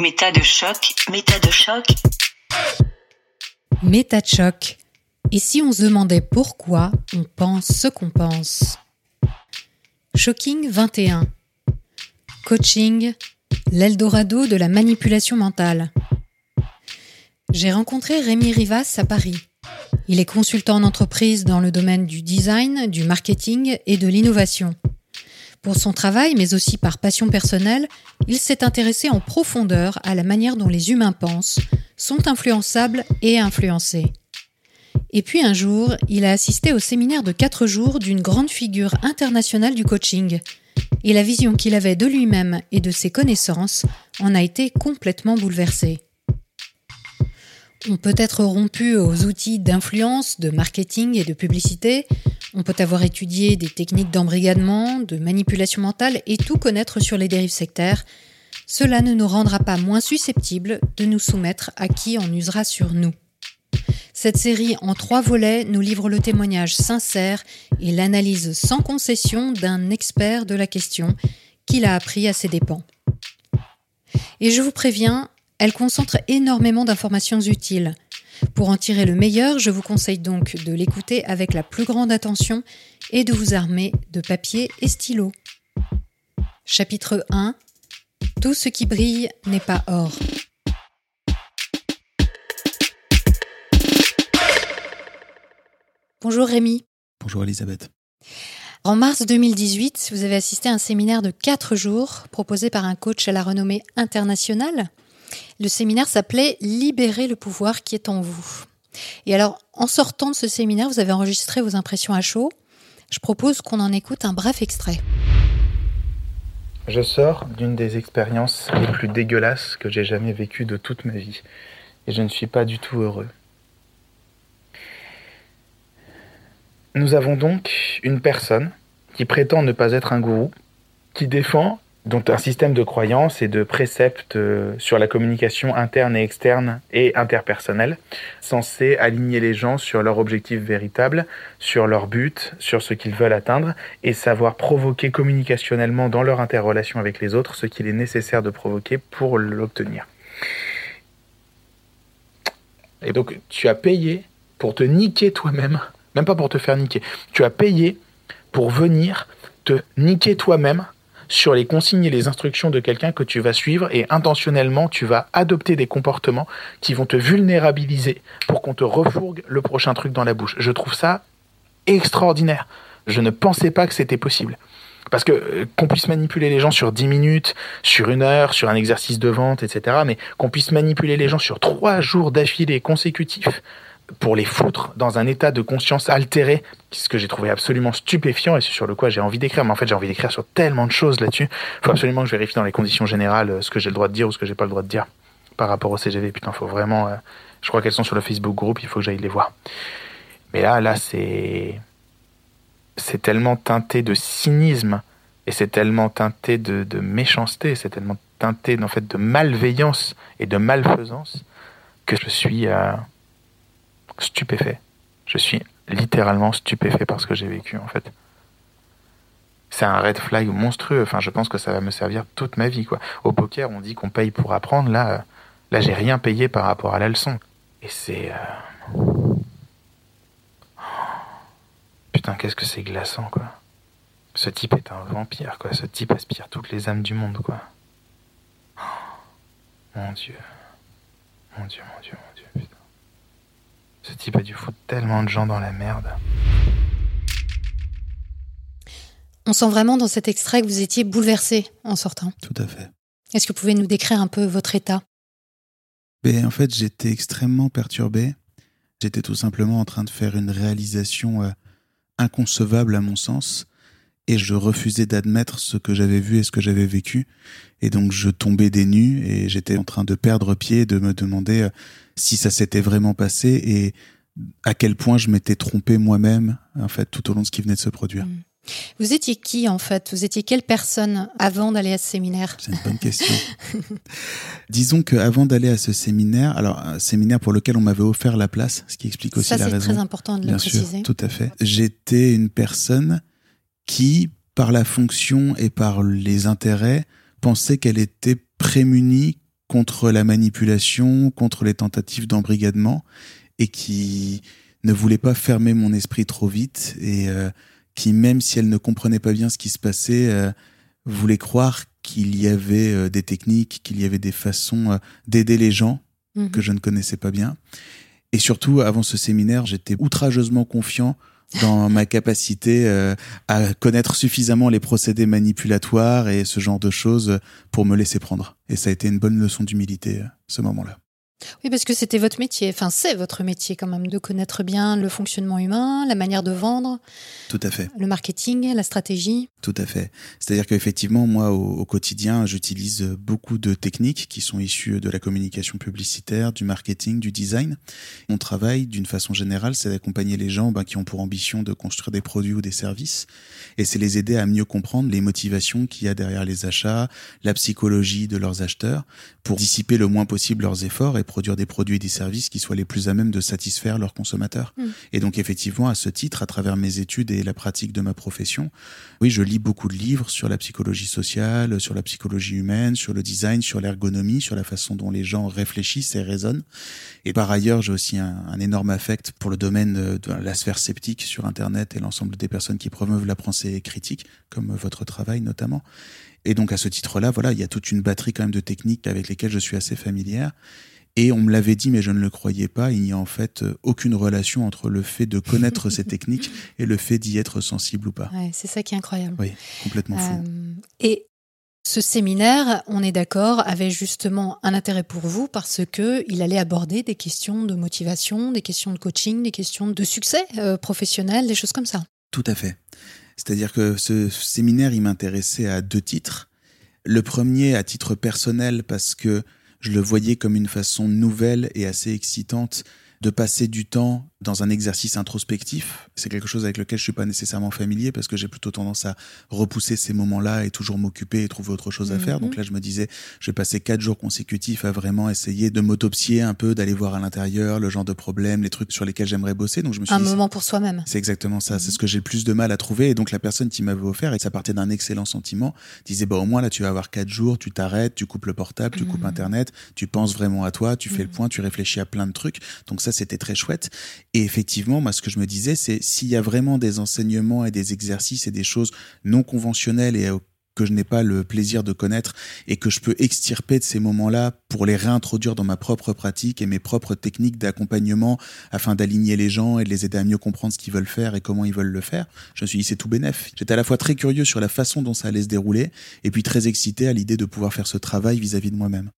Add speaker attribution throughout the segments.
Speaker 1: Méta de choc, méta de choc.
Speaker 2: Méta de choc. Et si on se demandait pourquoi on pense ce qu'on pense Shocking 21. Coaching, l'Eldorado de la manipulation mentale. J'ai rencontré Rémi Rivas à Paris. Il est consultant en entreprise dans le domaine du design, du marketing et de l'innovation. Pour son travail, mais aussi par passion personnelle, il s'est intéressé en profondeur à la manière dont les humains pensent, sont influençables et influencés. Et puis un jour, il a assisté au séminaire de quatre jours d'une grande figure internationale du coaching. Et la vision qu'il avait de lui-même et de ses connaissances en a été complètement bouleversée. On peut être rompu aux outils d'influence, de marketing et de publicité, on peut avoir étudié des techniques d'embrigadement, de manipulation mentale et tout connaître sur les dérives sectaires. Cela ne nous rendra pas moins susceptibles de nous soumettre à qui en usera sur nous. Cette série en trois volets nous livre le témoignage sincère et l'analyse sans concession d'un expert de la question qu'il a appris à ses dépens. Et je vous préviens, elle concentre énormément d'informations utiles. Pour en tirer le meilleur, je vous conseille donc de l'écouter avec la plus grande attention et de vous armer de papier et stylo. Chapitre 1 Tout ce qui brille n'est pas or. Bonjour Rémi.
Speaker 3: Bonjour Elisabeth.
Speaker 2: En mars 2018, vous avez assisté à un séminaire de 4 jours proposé par un coach à la renommée internationale. Le séminaire s'appelait Libérer le pouvoir qui est en vous. Et alors, en sortant de ce séminaire, vous avez enregistré vos impressions à chaud. Je propose qu'on en écoute un bref extrait.
Speaker 4: Je sors d'une des expériences les plus dégueulasses que j'ai jamais vécues de toute ma vie. Et je ne suis pas du tout heureux. Nous avons donc une personne qui prétend ne pas être un gourou, qui défend dont un système de croyances et de préceptes euh, sur la communication interne et externe et interpersonnelle, censé aligner les gens sur leur objectif véritable, sur leur but, sur ce qu'ils veulent atteindre, et savoir provoquer communicationnellement dans leur interrelation avec les autres ce qu'il est nécessaire de provoquer pour l'obtenir. Et donc tu as payé pour te niquer toi-même, même pas pour te faire niquer, tu as payé pour venir te niquer toi-même sur les consignes et les instructions de quelqu'un que tu vas suivre et intentionnellement tu vas adopter des comportements qui vont te vulnérabiliser pour qu'on te refourgue le prochain truc dans la bouche. Je trouve ça extraordinaire. Je ne pensais pas que c'était possible. Parce que euh, qu'on puisse manipuler les gens sur 10 minutes, sur une heure, sur un exercice de vente, etc., mais qu'on puisse manipuler les gens sur trois jours d'affilée consécutifs, pour les foutre dans un état de conscience altéré, ce que j'ai trouvé absolument stupéfiant et c'est sur le quoi j'ai envie d'écrire. Mais en fait, j'ai envie d'écrire sur tellement de choses là-dessus. Il faut absolument que je vérifie dans les conditions générales euh, ce que j'ai le droit de dire ou ce que j'ai pas le droit de dire par rapport au CGV. Putain, faut vraiment. Euh, je crois qu'elles sont sur le Facebook groupe. Il faut que j'aille les voir. Mais là, là, c'est c'est tellement teinté de cynisme et c'est tellement teinté de, méchanceté, c'est tellement teinté en fait de malveillance et de malfaisance que je suis euh, stupéfait. Je suis littéralement stupéfait par ce que j'ai vécu en fait. C'est un red flag monstrueux. Enfin, je pense que ça va me servir toute ma vie. Quoi. Au poker, on dit qu'on paye pour apprendre. Là, là, j'ai rien payé par rapport à la leçon. Et c'est euh, putain, qu'est-ce que c'est glaçant, quoi. Ce type est un vampire, quoi. Ce type aspire toutes les âmes du monde, quoi. Mon Dieu, mon Dieu, mon Dieu, mon Dieu. Ce type a dû foutre tellement de gens dans la merde.
Speaker 2: On sent vraiment dans cet extrait que vous étiez bouleversé en sortant.
Speaker 3: Tout à fait.
Speaker 2: Est-ce que vous pouvez nous décrire un peu votre état?
Speaker 3: Ben, en fait, j'étais extrêmement perturbé. J'étais tout simplement en train de faire une réalisation euh, inconcevable à mon sens et je refusais d'admettre ce que j'avais vu et ce que j'avais vécu. Et donc je tombais des nues et j'étais en train de perdre pied, de me demander euh, si ça s'était vraiment passé et à quel point je m'étais trompé moi-même en fait tout au long de ce qui venait de se produire.
Speaker 2: Mm. Vous étiez qui en fait? Vous étiez quelle personne avant d'aller à ce séminaire?
Speaker 3: C'est une bonne question. Disons qu'avant d'aller à ce séminaire, alors un séminaire pour lequel on m'avait offert la place, ce qui explique aussi
Speaker 2: Ça,
Speaker 3: la raison.
Speaker 2: c'est très important de le préciser.
Speaker 3: sûr, tout à fait. J'étais une personne qui, par la fonction et par les intérêts, pensait qu'elle était prémunie
Speaker 4: contre la manipulation, contre les tentatives d'embrigadement, et qui ne voulait pas fermer mon esprit trop vite, et euh, qui, même si elle ne comprenait pas bien ce qui se passait, euh, voulait croire qu'il y avait euh, des techniques, qu'il y avait des façons d'aider les gens
Speaker 2: Mhm.
Speaker 4: que je ne connaissais pas bien. Et surtout, avant ce séminaire, j'étais outrageusement confiant dans ma capacité euh, à connaître suffisamment les procédés manipulatoires et ce genre de choses pour me laisser prendre. Et ça a été une bonne leçon d'humilité, euh, ce moment-là.
Speaker 2: Oui, parce que c'était votre métier. Enfin, c'est votre métier quand même de connaître bien le fonctionnement humain, la manière de vendre,
Speaker 4: Tout à fait.
Speaker 2: le marketing, la stratégie.
Speaker 4: Tout à fait. C'est-à-dire qu'effectivement, moi, au, au quotidien, j'utilise beaucoup de techniques qui sont issues de la communication publicitaire, du marketing, du design. Mon travail, d'une façon générale, c'est d'accompagner les gens ben, qui ont pour ambition de construire des produits ou des services. Et c'est les aider à mieux comprendre les motivations qu'il y a derrière les achats, la psychologie de leurs acheteurs, pour dissiper le moins possible leurs efforts et produire des produits et des services qui soient les plus à même de satisfaire leurs consommateurs.
Speaker 2: Mm.
Speaker 4: Et donc, effectivement, à ce titre, à travers mes études et la pratique de ma profession, oui, je lis beaucoup de livres sur la psychologie sociale, sur la psychologie humaine, sur le design, sur l'ergonomie, sur la façon dont les gens réfléchissent et raisonnent. Et par ailleurs, j'ai aussi un, un énorme affect pour le domaine de la sphère sceptique sur Internet et l'ensemble des personnes qui promeuvent la pensée critique, comme votre travail notamment. Et donc à ce titre-là, voilà, il y a toute une batterie quand même de techniques avec lesquelles je suis assez familière. Et on me l'avait dit, mais je ne le croyais pas, il n'y a en fait euh, aucune relation entre le fait de connaître ces techniques et le fait d'y être sensible ou pas.
Speaker 2: Ouais, c'est ça qui est incroyable.
Speaker 4: Oui, complètement fou.
Speaker 2: Euh, et ce séminaire, on est d'accord, avait justement un intérêt pour vous parce que il allait aborder des questions de motivation, des questions de coaching, des questions de succès euh, professionnel, des choses comme ça.
Speaker 4: Tout à fait. C'est-à-dire que ce séminaire, il m'intéressait à deux titres. Le premier à titre personnel parce que je le voyais comme une façon nouvelle et assez excitante de passer du temps dans un exercice introspectif. C'est quelque chose avec lequel je suis pas nécessairement familier parce que j'ai plutôt tendance à repousser ces moments-là et toujours m'occuper et trouver autre chose à
Speaker 2: Mhm.
Speaker 4: faire. Donc là, je me disais, je vais passer quatre jours consécutifs à vraiment essayer de m'autopsier un peu, d'aller voir à l'intérieur le genre de problèmes, les trucs sur lesquels j'aimerais bosser. Donc je me suis
Speaker 2: Un
Speaker 4: dit,
Speaker 2: moment pour soi-même.
Speaker 4: c'est exactement ça. C'est ce que j'ai le plus de mal à trouver. Et donc, la personne qui m'avait offert, et ça partait d'un excellent sentiment, disait, bah, au moins, là, tu vas avoir quatre jours, tu t'arrêtes, tu coupes le portable, tu coupes
Speaker 2: Mhm.
Speaker 4: Internet, tu penses vraiment à toi, tu fais le
Speaker 2: Mhm.
Speaker 4: point, tu réfléchis à plein de trucs. Donc, ça, c'était très chouette. Et effectivement, moi, ce que je me disais, c'est s'il y a vraiment des enseignements et des exercices et des choses non conventionnelles et euh, que je n'ai pas le plaisir de connaître et que je peux extirper de ces moments-là pour les réintroduire dans ma propre pratique et mes propres techniques d'accompagnement afin d'aligner les gens et de les aider à mieux comprendre ce qu'ils veulent faire et comment ils veulent le faire. Je me suis dit, c'est tout bénef. J'étais à la fois très curieux sur la façon dont ça allait se dérouler et puis très excité à l'idée de pouvoir faire ce travail vis-à-vis de moi-même.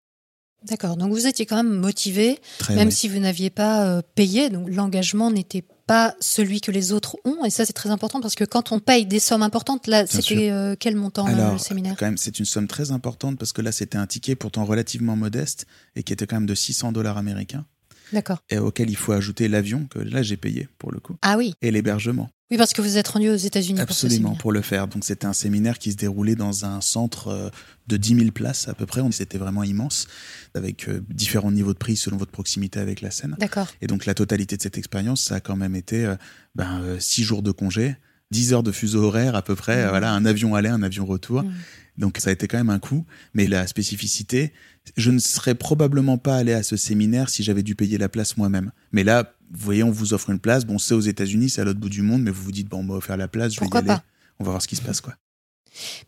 Speaker 2: D'accord. Donc vous étiez quand même motivé, même si vous n'aviez pas euh, payé. Donc l'engagement n'était pas celui que les autres ont. Et ça, c'est très important parce que quand on paye des sommes importantes, là, c'était euh, quel montant là,
Speaker 4: Alors,
Speaker 2: le séminaire?
Speaker 4: quand même, c'est une somme très importante parce que là, c'était un ticket pourtant relativement modeste et qui était quand même de 600 dollars américains
Speaker 2: D'accord.
Speaker 4: et auquel il faut ajouter l'avion que là, j'ai payé pour le coup
Speaker 2: Ah oui.
Speaker 4: et l'hébergement.
Speaker 2: Oui, parce que vous êtes rendu aux États-Unis pour ce
Speaker 4: Absolument, pour le faire. Donc c'était un séminaire qui se déroulait dans un centre euh, de 10 000 places à peu près. C'était vraiment immense, avec euh, différents niveaux de prix selon votre proximité avec la scène.
Speaker 2: D'accord.
Speaker 4: Et donc la totalité de cette expérience, ça a quand même été euh, ben, euh, six jours de congé, 10 heures de fuseau horaire à peu près, euh, voilà, un avion aller, un avion retour.
Speaker 2: Mhm.
Speaker 4: Donc ça a été quand même un coup. Mais la spécificité, je ne serais probablement pas allé à ce séminaire si j'avais dû payer la place moi-même. Mais là, vous voyez, on vous offre une place. Bon, c'est aux États-Unis, c'est à l'autre bout du monde, mais vous vous dites, bon, on m'a offert la place, je vais
Speaker 2: Pourquoi
Speaker 4: y aller.
Speaker 2: pas?
Speaker 4: On va voir ce qui se passe, quoi.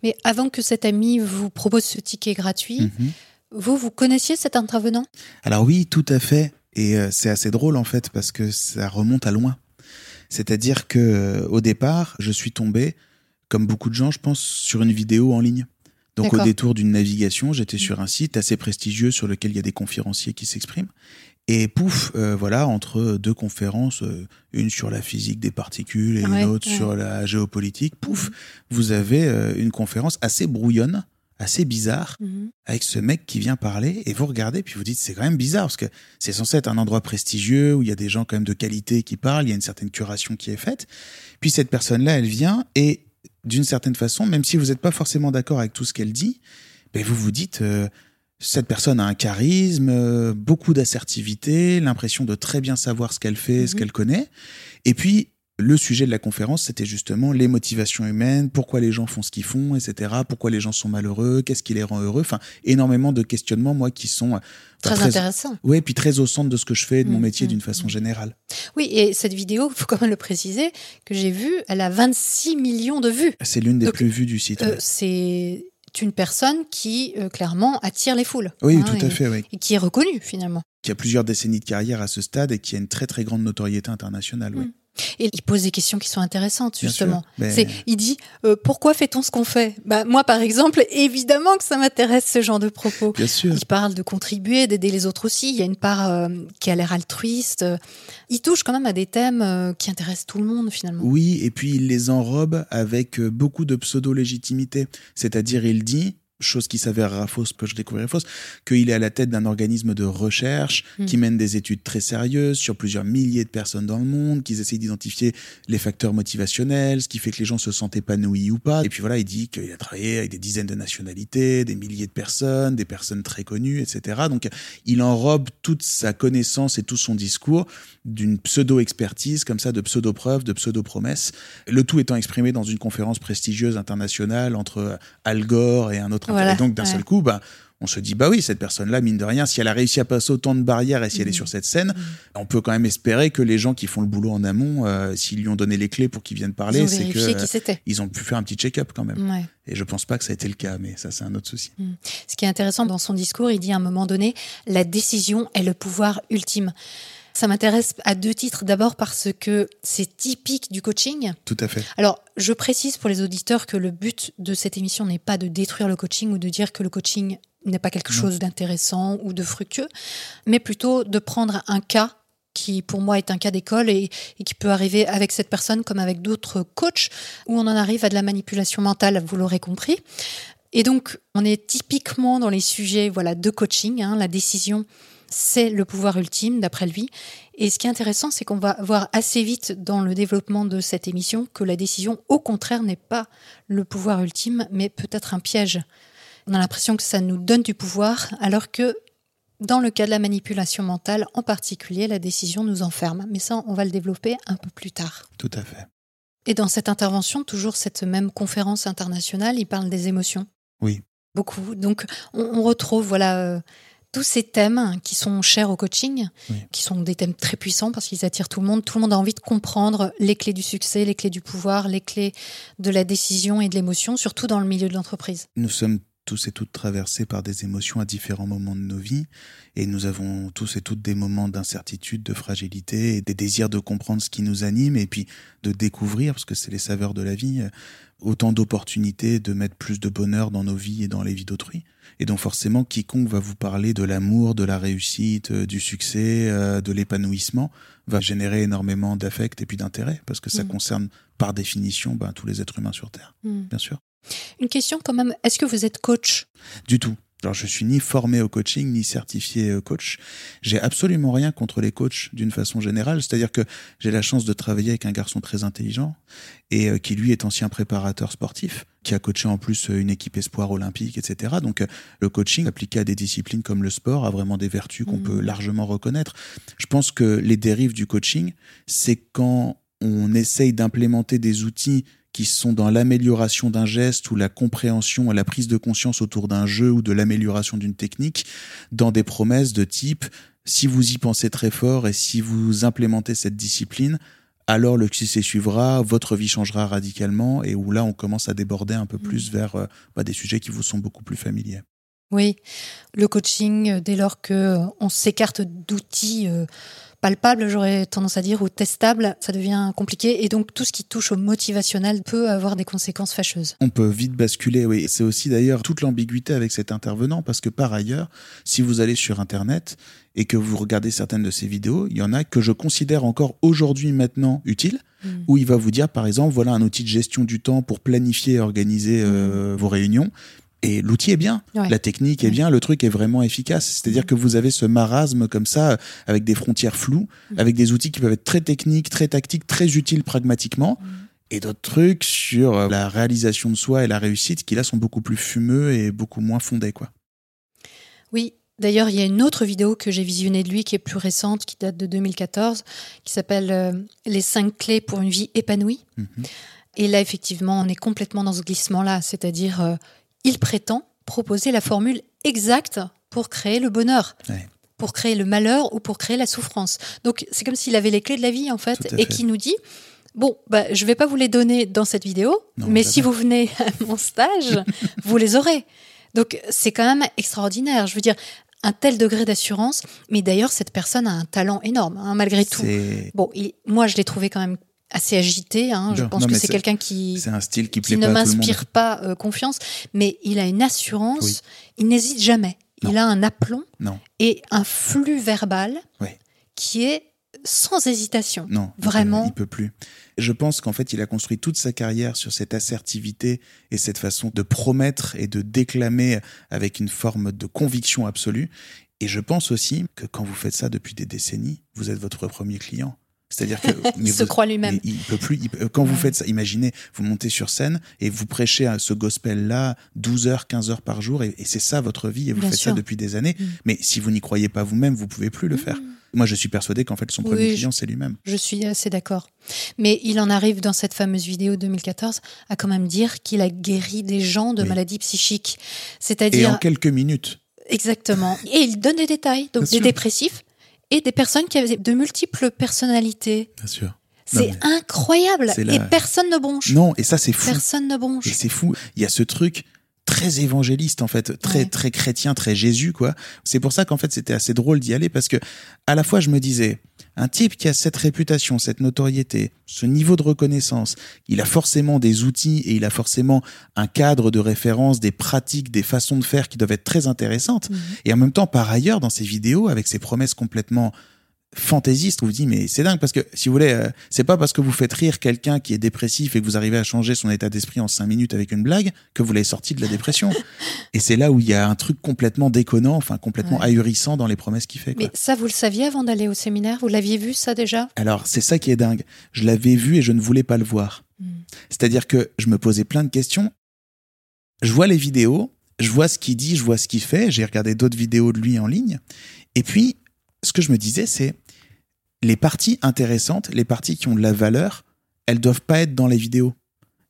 Speaker 2: Mais avant que cet ami vous propose ce ticket gratuit,
Speaker 4: Mhm.
Speaker 2: vous, vous connaissiez cet intervenant?
Speaker 4: Alors oui, tout à fait. Et euh, c'est assez drôle en fait parce que ça remonte à loin. C'est-à-dire que euh, au départ, je suis tombé, comme beaucoup de gens, je pense, sur une vidéo en ligne. Donc au détour d'une navigation, j'étais sur un site assez prestigieux sur lequel il y a des conférenciers qui s'expriment. Et pouf, euh, voilà, entre deux conférences, euh, une sur la physique des particules et
Speaker 2: Ouais,
Speaker 4: une autre
Speaker 2: ouais.
Speaker 4: sur la géopolitique, pouf, vous avez euh, une conférence assez brouillonne, assez bizarre,
Speaker 2: Mhm.
Speaker 4: avec ce mec qui vient parler et vous regardez puis vous dites c'est quand même bizarre parce que c'est censé être un endroit prestigieux où il y a des gens quand même de qualité qui parlent, il y a une certaine curation qui est faite. Puis cette personne-là, elle vient et d'une certaine façon, même si vous n'êtes pas forcément d'accord avec tout ce qu'elle dit, ben vous vous dites euh, cette personne a un charisme, euh, beaucoup d'assertivité, l'impression de très bien savoir ce qu'elle fait, ce
Speaker 2: Mhm.
Speaker 4: qu'elle connaît. Et puis Le sujet de la conférence, c'était justement les motivations humaines, pourquoi les gens font ce qu'ils font, etc. Pourquoi les gens sont malheureux, qu'est-ce qui les rend heureux. Enfin, énormément de questionnements, moi, qui sont
Speaker 2: très, intéressants.
Speaker 4: Oui, puis très au centre de ce que je fais, et de mon
Speaker 2: Mmh,
Speaker 4: métier
Speaker 2: mmh,
Speaker 4: d'une façon
Speaker 2: mmh.
Speaker 4: générale.
Speaker 2: Oui, et cette vidéo, il faut quand même le préciser, que j'ai vue, elle a 26 millions de vues.
Speaker 4: C'est l'une des
Speaker 2: Donc,
Speaker 4: plus vues du site.
Speaker 2: Euh,
Speaker 4: ouais.
Speaker 2: c'est une personne qui, euh, clairement, attire les foules.
Speaker 4: oui,
Speaker 2: hein,
Speaker 4: tout à
Speaker 2: et-
Speaker 4: fait, oui.
Speaker 2: Et qui est reconnue, finalement.
Speaker 4: Qui a plusieurs décennies de carrière à ce stade et qui a une très très grande notoriété internationale. oui.
Speaker 2: Et il pose des questions qui sont intéressantes, justement.
Speaker 4: sûr.
Speaker 2: C'est, il dit euh, pourquoi fait-on ce qu'on fait? Bah, Moi, par exemple, évidemment que ça m'intéresse ce genre de propos.
Speaker 4: Bien sûr.
Speaker 2: Il parle de contribuer, d'aider les autres aussi. Il y a une part euh, qui a l'air altruiste. Il touche quand même à des thèmes euh, qui intéressent tout le monde finalement.
Speaker 4: Oui, et puis il les enrobe avec euh, beaucoup de pseudo-légitimité. C'est-à-dire, il dit, chose qui s'avérera fausse, que je découvrirai fausse, qu'il est à la tête d'un organisme de recherche
Speaker 2: Mm.
Speaker 4: qui mène des études très sérieuses sur plusieurs milliers de personnes dans le monde, qu'ils essayent d'identifier les facteurs motivationnels, ce qui fait que les gens se sentent épanouis ou pas. Et puis voilà, il dit qu'il a travaillé avec des dizaines de nationalités, des milliers de personnes, des personnes très connues, etc. Donc il enrobe toute sa connaissance et tout son discours d'une pseudo-expertise, comme ça, de pseudo-preuves, de pseudo-promesses. Le tout étant exprimé dans une conférence prestigieuse internationale entre Al Gore et un autre.
Speaker 2: Voilà,
Speaker 4: et donc, d'un
Speaker 2: ouais.
Speaker 4: seul coup, bah, on se dit, bah oui, cette personne-là, mine de rien, si elle a réussi à passer autant de barrières et si elle est
Speaker 2: Mhm.
Speaker 4: sur cette scène, on peut quand même espérer que les gens qui font le boulot en amont, euh, s'ils lui ont donné les clés pour qu'il vienne
Speaker 2: Ils
Speaker 4: parler, c'est que euh, ils ont pu faire un petit check-up quand même.
Speaker 2: Ouais.
Speaker 4: Et je pense pas que ça a été le cas, mais ça, c'est un autre souci.
Speaker 2: Ce qui est intéressant dans son discours, il dit à un moment donné, la décision est le pouvoir ultime. Ça m'intéresse à deux titres. D'abord parce que c'est typique du coaching.
Speaker 4: Tout à fait.
Speaker 2: Alors, je précise pour les auditeurs que le but de cette émission n'est pas de détruire le coaching ou de dire que le coaching n'est pas quelque
Speaker 4: Non.
Speaker 2: chose d'intéressant ou de fructueux, mais plutôt de prendre un cas qui pour moi est un cas d'école et, et qui peut arriver avec cette personne comme avec d'autres coachs où on en arrive à de la manipulation mentale, vous l'aurez compris. Et donc, on est typiquement dans les sujets voilà, de coaching. hein. la décision, c'est le pouvoir ultime, d'après lui. Et ce qui est intéressant, c'est qu'on va voir assez vite dans le développement de cette émission que la décision, au contraire, n'est pas le pouvoir ultime, mais peut-être un piège. On a l'impression que ça nous donne du pouvoir, alors que dans le cas de la manipulation mentale, en particulier, la décision nous enferme. Mais ça, on va le développer un peu plus tard.
Speaker 4: Tout à fait.
Speaker 2: Et dans cette intervention, toujours cette même conférence internationale, il parle des émotions.
Speaker 4: Oui.
Speaker 2: Beaucoup. Donc, on, on retrouve voilà euh, tous ces thèmes qui sont chers au coaching,
Speaker 4: Oui.
Speaker 2: qui sont des thèmes très puissants parce qu'ils attirent tout le monde. Tout le monde a envie de comprendre les clés du succès, les clés du pouvoir, les clés de la décision et de l'émotion, surtout dans le milieu de l'entreprise.
Speaker 4: Nous sommes tous et toutes traversés par des émotions à différents moments de nos vies et nous avons tous et toutes des moments d'incertitude, de fragilité et des désirs de comprendre ce qui nous anime et puis de découvrir, parce que c'est les saveurs de la vie, euh, autant d'opportunités de mettre plus de bonheur dans nos vies et dans les vies d'autrui. Et donc forcément, quiconque va vous parler de l'amour, de la réussite, euh, du succès, euh, de l'épanouissement, va générer énormément d'affect et puis d'intérêt, parce que ça
Speaker 2: Mhm.
Speaker 4: concerne par définition ben, tous les êtres humains sur Terre, bien sûr.
Speaker 2: Une question quand même, est-ce que vous êtes coach?
Speaker 4: Du tout. Alors, je suis ni formé au coaching, ni certifié euh, coach. J'ai absolument rien contre les coachs d'une façon générale. C'est-à-dire que j'ai la chance de travailler avec un garçon très intelligent et euh, qui, lui, est ancien préparateur sportif, qui a coaché en plus euh, une équipe espoir olympique, etc. Donc, le coaching appliqué à des disciplines comme le sport a vraiment des vertus qu'on
Speaker 2: Mhm.
Speaker 4: peut largement reconnaître. Je pense que les dérives du coaching, c'est quand on essaye d'implémenter des outils qui sont dans l'amélioration d'un geste ou la compréhension et la prise de conscience autour d'un jeu ou de l'amélioration d'une technique dans des promesses de type si vous y pensez très fort et si vous implémentez cette discipline, alors le succès suivra, votre vie changera radicalement et où là on commence à déborder un peu plus vers euh, bah, des sujets qui vous sont beaucoup plus familiers.
Speaker 2: Oui, le coaching, euh, dès lors que euh, on s'écarte d'outils euh, palpables, j'aurais tendance à dire, ou testables, ça devient compliqué. Et donc, tout ce qui touche au motivationnel peut avoir des conséquences fâcheuses.
Speaker 4: On peut vite basculer, oui. C'est aussi d'ailleurs toute l'ambiguïté avec cet intervenant, parce que par ailleurs, si vous allez sur Internet et que vous regardez certaines de ces vidéos, il y en a que je considère encore aujourd'hui maintenant utiles,
Speaker 2: Mm.
Speaker 4: où il va vous dire, par exemple, voilà un outil de gestion du temps pour planifier et organiser euh, vos réunions. Et l'outil est bien,
Speaker 2: Ouais.
Speaker 4: la technique est bien, le truc est vraiment efficace. C'est-à-dire que vous avez ce marasme comme ça, euh, avec des frontières floues,
Speaker 2: Mhm.
Speaker 4: avec des outils qui peuvent être très techniques, très tactiques, très utiles pragmatiquement,
Speaker 2: Mhm.
Speaker 4: et d'autres trucs sur euh, la réalisation de soi et la réussite qui là sont beaucoup plus fumeux et beaucoup moins fondés, quoi.
Speaker 2: Oui, D'ailleurs, il y a une autre vidéo que j'ai visionnée de lui qui est plus récente, qui date de 2014, qui s'appelle euh, Les cinq clés pour une vie épanouie.
Speaker 4: Mhm.
Speaker 2: Et là, effectivement, on est complètement dans ce glissement-là, c'est-à-dire euh, il prétend proposer la formule exacte pour créer le bonheur.
Speaker 4: Ouais.
Speaker 2: pour créer le malheur ou pour créer la souffrance. Donc c'est comme s'il avait les clés de la vie en fait et qui nous dit bon bah je vais pas vous les donner dans cette vidéo
Speaker 4: Non,
Speaker 2: mais si vous venez à mon stage vous les aurez. Donc c'est quand même extraordinaire. Je veux dire un tel degré d'assurance mais d'ailleurs cette personne a un talent énorme hein, malgré tout. Bon, il- moi je l'ai trouvé quand même assez agité hein. Je
Speaker 4: Non,
Speaker 2: pense
Speaker 4: non,
Speaker 2: que c'est quelqu'un qui
Speaker 4: c'est un style qui plaît
Speaker 2: qui ne m'inspire pas euh, confiance, mais il a une assurance,
Speaker 4: Oui.
Speaker 2: il n'hésite jamais. Il a un aplomb et un flux verbal
Speaker 4: Oui.
Speaker 2: qui est sans hésitation.
Speaker 4: Non,
Speaker 2: Vraiment.
Speaker 4: il peut plus. Je pense qu'en fait, il a construit toute sa carrière sur cette assertivité et cette façon de promettre et de déclamer avec une forme de conviction absolue. Et je pense aussi que quand vous faites ça depuis des décennies, vous êtes votre premier client. C'est-à-dire que
Speaker 2: Il se
Speaker 4: vous-
Speaker 2: croit lui-même.
Speaker 4: il peut plus. il quand vous faites ça, imaginez, vous montez sur scène et vous prêchez à ce gospel-là 12 heures, 15 heures par jour, et, et c'est ça votre vie, et vous
Speaker 2: Bien
Speaker 4: faites
Speaker 2: sûr.
Speaker 4: ça depuis des années.
Speaker 2: Mm.
Speaker 4: Mais si vous n'y croyez pas vous-même, vous pouvez plus le faire. Moi, je suis persuadé qu'en fait, son premier client, c'est lui-même.
Speaker 2: Je suis assez d'accord. Mais il en arrive dans cette fameuse vidéo 2014 à quand même dire qu'il a guéri des gens de
Speaker 4: Oui.
Speaker 2: maladies psychiques.
Speaker 4: Et
Speaker 2: C'est-à-dire
Speaker 4: en quelques minutes.
Speaker 2: Exactement. Et il donne des détails, donc
Speaker 4: Bien
Speaker 2: des
Speaker 4: sûr.
Speaker 2: dépressifs et des personnes qui avaient de multiples personnalités.
Speaker 4: Bien sûr.
Speaker 2: C'est incroyable. Et personne ne bronche.
Speaker 4: Non, et ça, c'est fou.
Speaker 2: Personne ne bronche.
Speaker 4: Et c'est fou. Il y a ce truc très évangéliste, en fait, très,
Speaker 2: Ouais.
Speaker 4: très chrétien, très Jésus, quoi. C'est pour ça qu'en fait, c'était assez drôle d'y aller parce que, à la fois, je me disais, un type qui a cette réputation, cette notoriété, ce niveau de reconnaissance, il a forcément des outils et il a forcément un cadre de référence, des pratiques, des façons de faire qui doivent être très intéressantes.
Speaker 2: Mhm.
Speaker 4: Et en même temps, par ailleurs, dans ces vidéos, avec ses promesses complètement fantaisistes, on vous dit, mais c'est dingue parce que, si vous voulez, euh, c'est pas parce que vous faites rire quelqu'un qui est dépressif et que vous arrivez à changer son état d'esprit en cinq minutes avec une blague que vous l'avez sorti de la dépression. et c'est là où il y a un truc complètement déconnant, enfin complètement
Speaker 2: Ouais.
Speaker 4: ahurissant dans les promesses qu'il fait. Quoi.
Speaker 2: Mais ça, vous le saviez avant d'aller au séminaire? Vous l'aviez vu ça déjà?
Speaker 4: Alors, c'est ça qui est dingue. Je l'avais vu et je ne voulais pas le voir.
Speaker 2: Mm.
Speaker 4: C'est-à-dire que je me posais plein de questions. Je vois les vidéos, je vois ce qu'il dit, je vois ce qu'il fait. J'ai regardé d'autres vidéos de lui en ligne. Et puis, ce que je me disais, c'est les parties intéressantes, les parties qui ont de la valeur, elles doivent pas être dans les vidéos.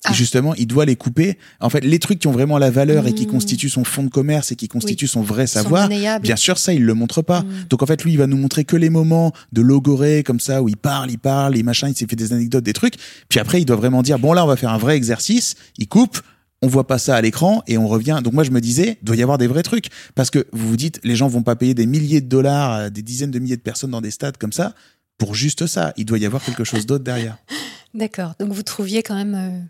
Speaker 2: Ah.
Speaker 4: Et justement, il doit les couper. En fait, les trucs qui ont vraiment la valeur et qui
Speaker 2: Mm.
Speaker 4: constituent son fond de commerce et qui constituent son vrai savoir. Bien sûr, ça, il le montre pas.
Speaker 2: Mm.
Speaker 4: Donc en fait, lui, il va nous montrer que les moments de logoré comme ça où il parle, il parle, les machins, il s'est fait des anecdotes, des trucs. Puis après, il doit vraiment dire bon là, on va faire un vrai exercice. Il coupe. On voit pas ça à l'écran et on revient. Donc moi je me disais, doit y avoir des vrais trucs parce que vous vous dites, les gens vont pas payer des milliers de dollars, des dizaines de milliers de personnes dans des stades comme ça pour juste ça. Il doit y avoir quelque chose d'autre derrière.
Speaker 2: D'accord. Donc vous trouviez quand même euh,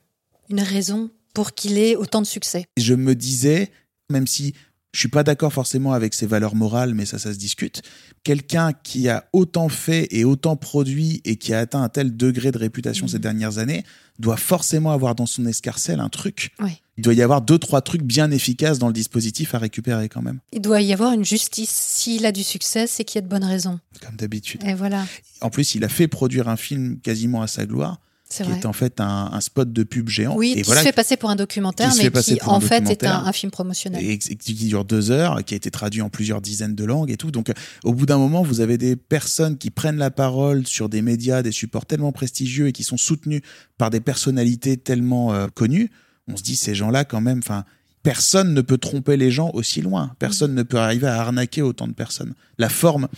Speaker 2: une raison pour qu'il ait autant de succès.
Speaker 4: Je me disais, même si je suis pas d'accord forcément avec ses valeurs morales, mais ça, ça se discute. Quelqu'un qui a autant fait et autant produit et qui a atteint un tel degré de réputation
Speaker 2: Mhm.
Speaker 4: ces dernières années doit forcément avoir dans son escarcelle un truc.
Speaker 2: Ouais.
Speaker 4: Il doit y avoir deux, trois trucs bien efficaces dans le dispositif à récupérer quand même,
Speaker 2: Il doit y avoir une justice. S'il a du succès, c'est qu'il y a de bonnes raisons.
Speaker 4: comme d'habitude.
Speaker 2: Et voilà,
Speaker 4: En plus, il a fait produire un film quasiment à sa gloire,
Speaker 2: c'est
Speaker 4: qui
Speaker 2: vrai.
Speaker 4: est en fait un, un spot de pub géant.
Speaker 2: Oui,
Speaker 4: et
Speaker 2: qui
Speaker 4: voilà,
Speaker 2: se fait passer pour un documentaire,
Speaker 4: qui
Speaker 2: mais qui en fait est un, un film promotionnel.
Speaker 4: et et qui dure deux heures, qui a été traduit en plusieurs dizaines de langues et tout. Donc, euh, au bout d'un moment, vous avez des personnes qui prennent la parole sur des médias, des supports tellement prestigieux et qui sont soutenus par des personnalités tellement euh, connues. On se dit, ces gens-là, quand même, enfin, personne ne peut tromper les gens aussi loin. Personne ne peut arriver à arnaquer autant de personnes. La forme.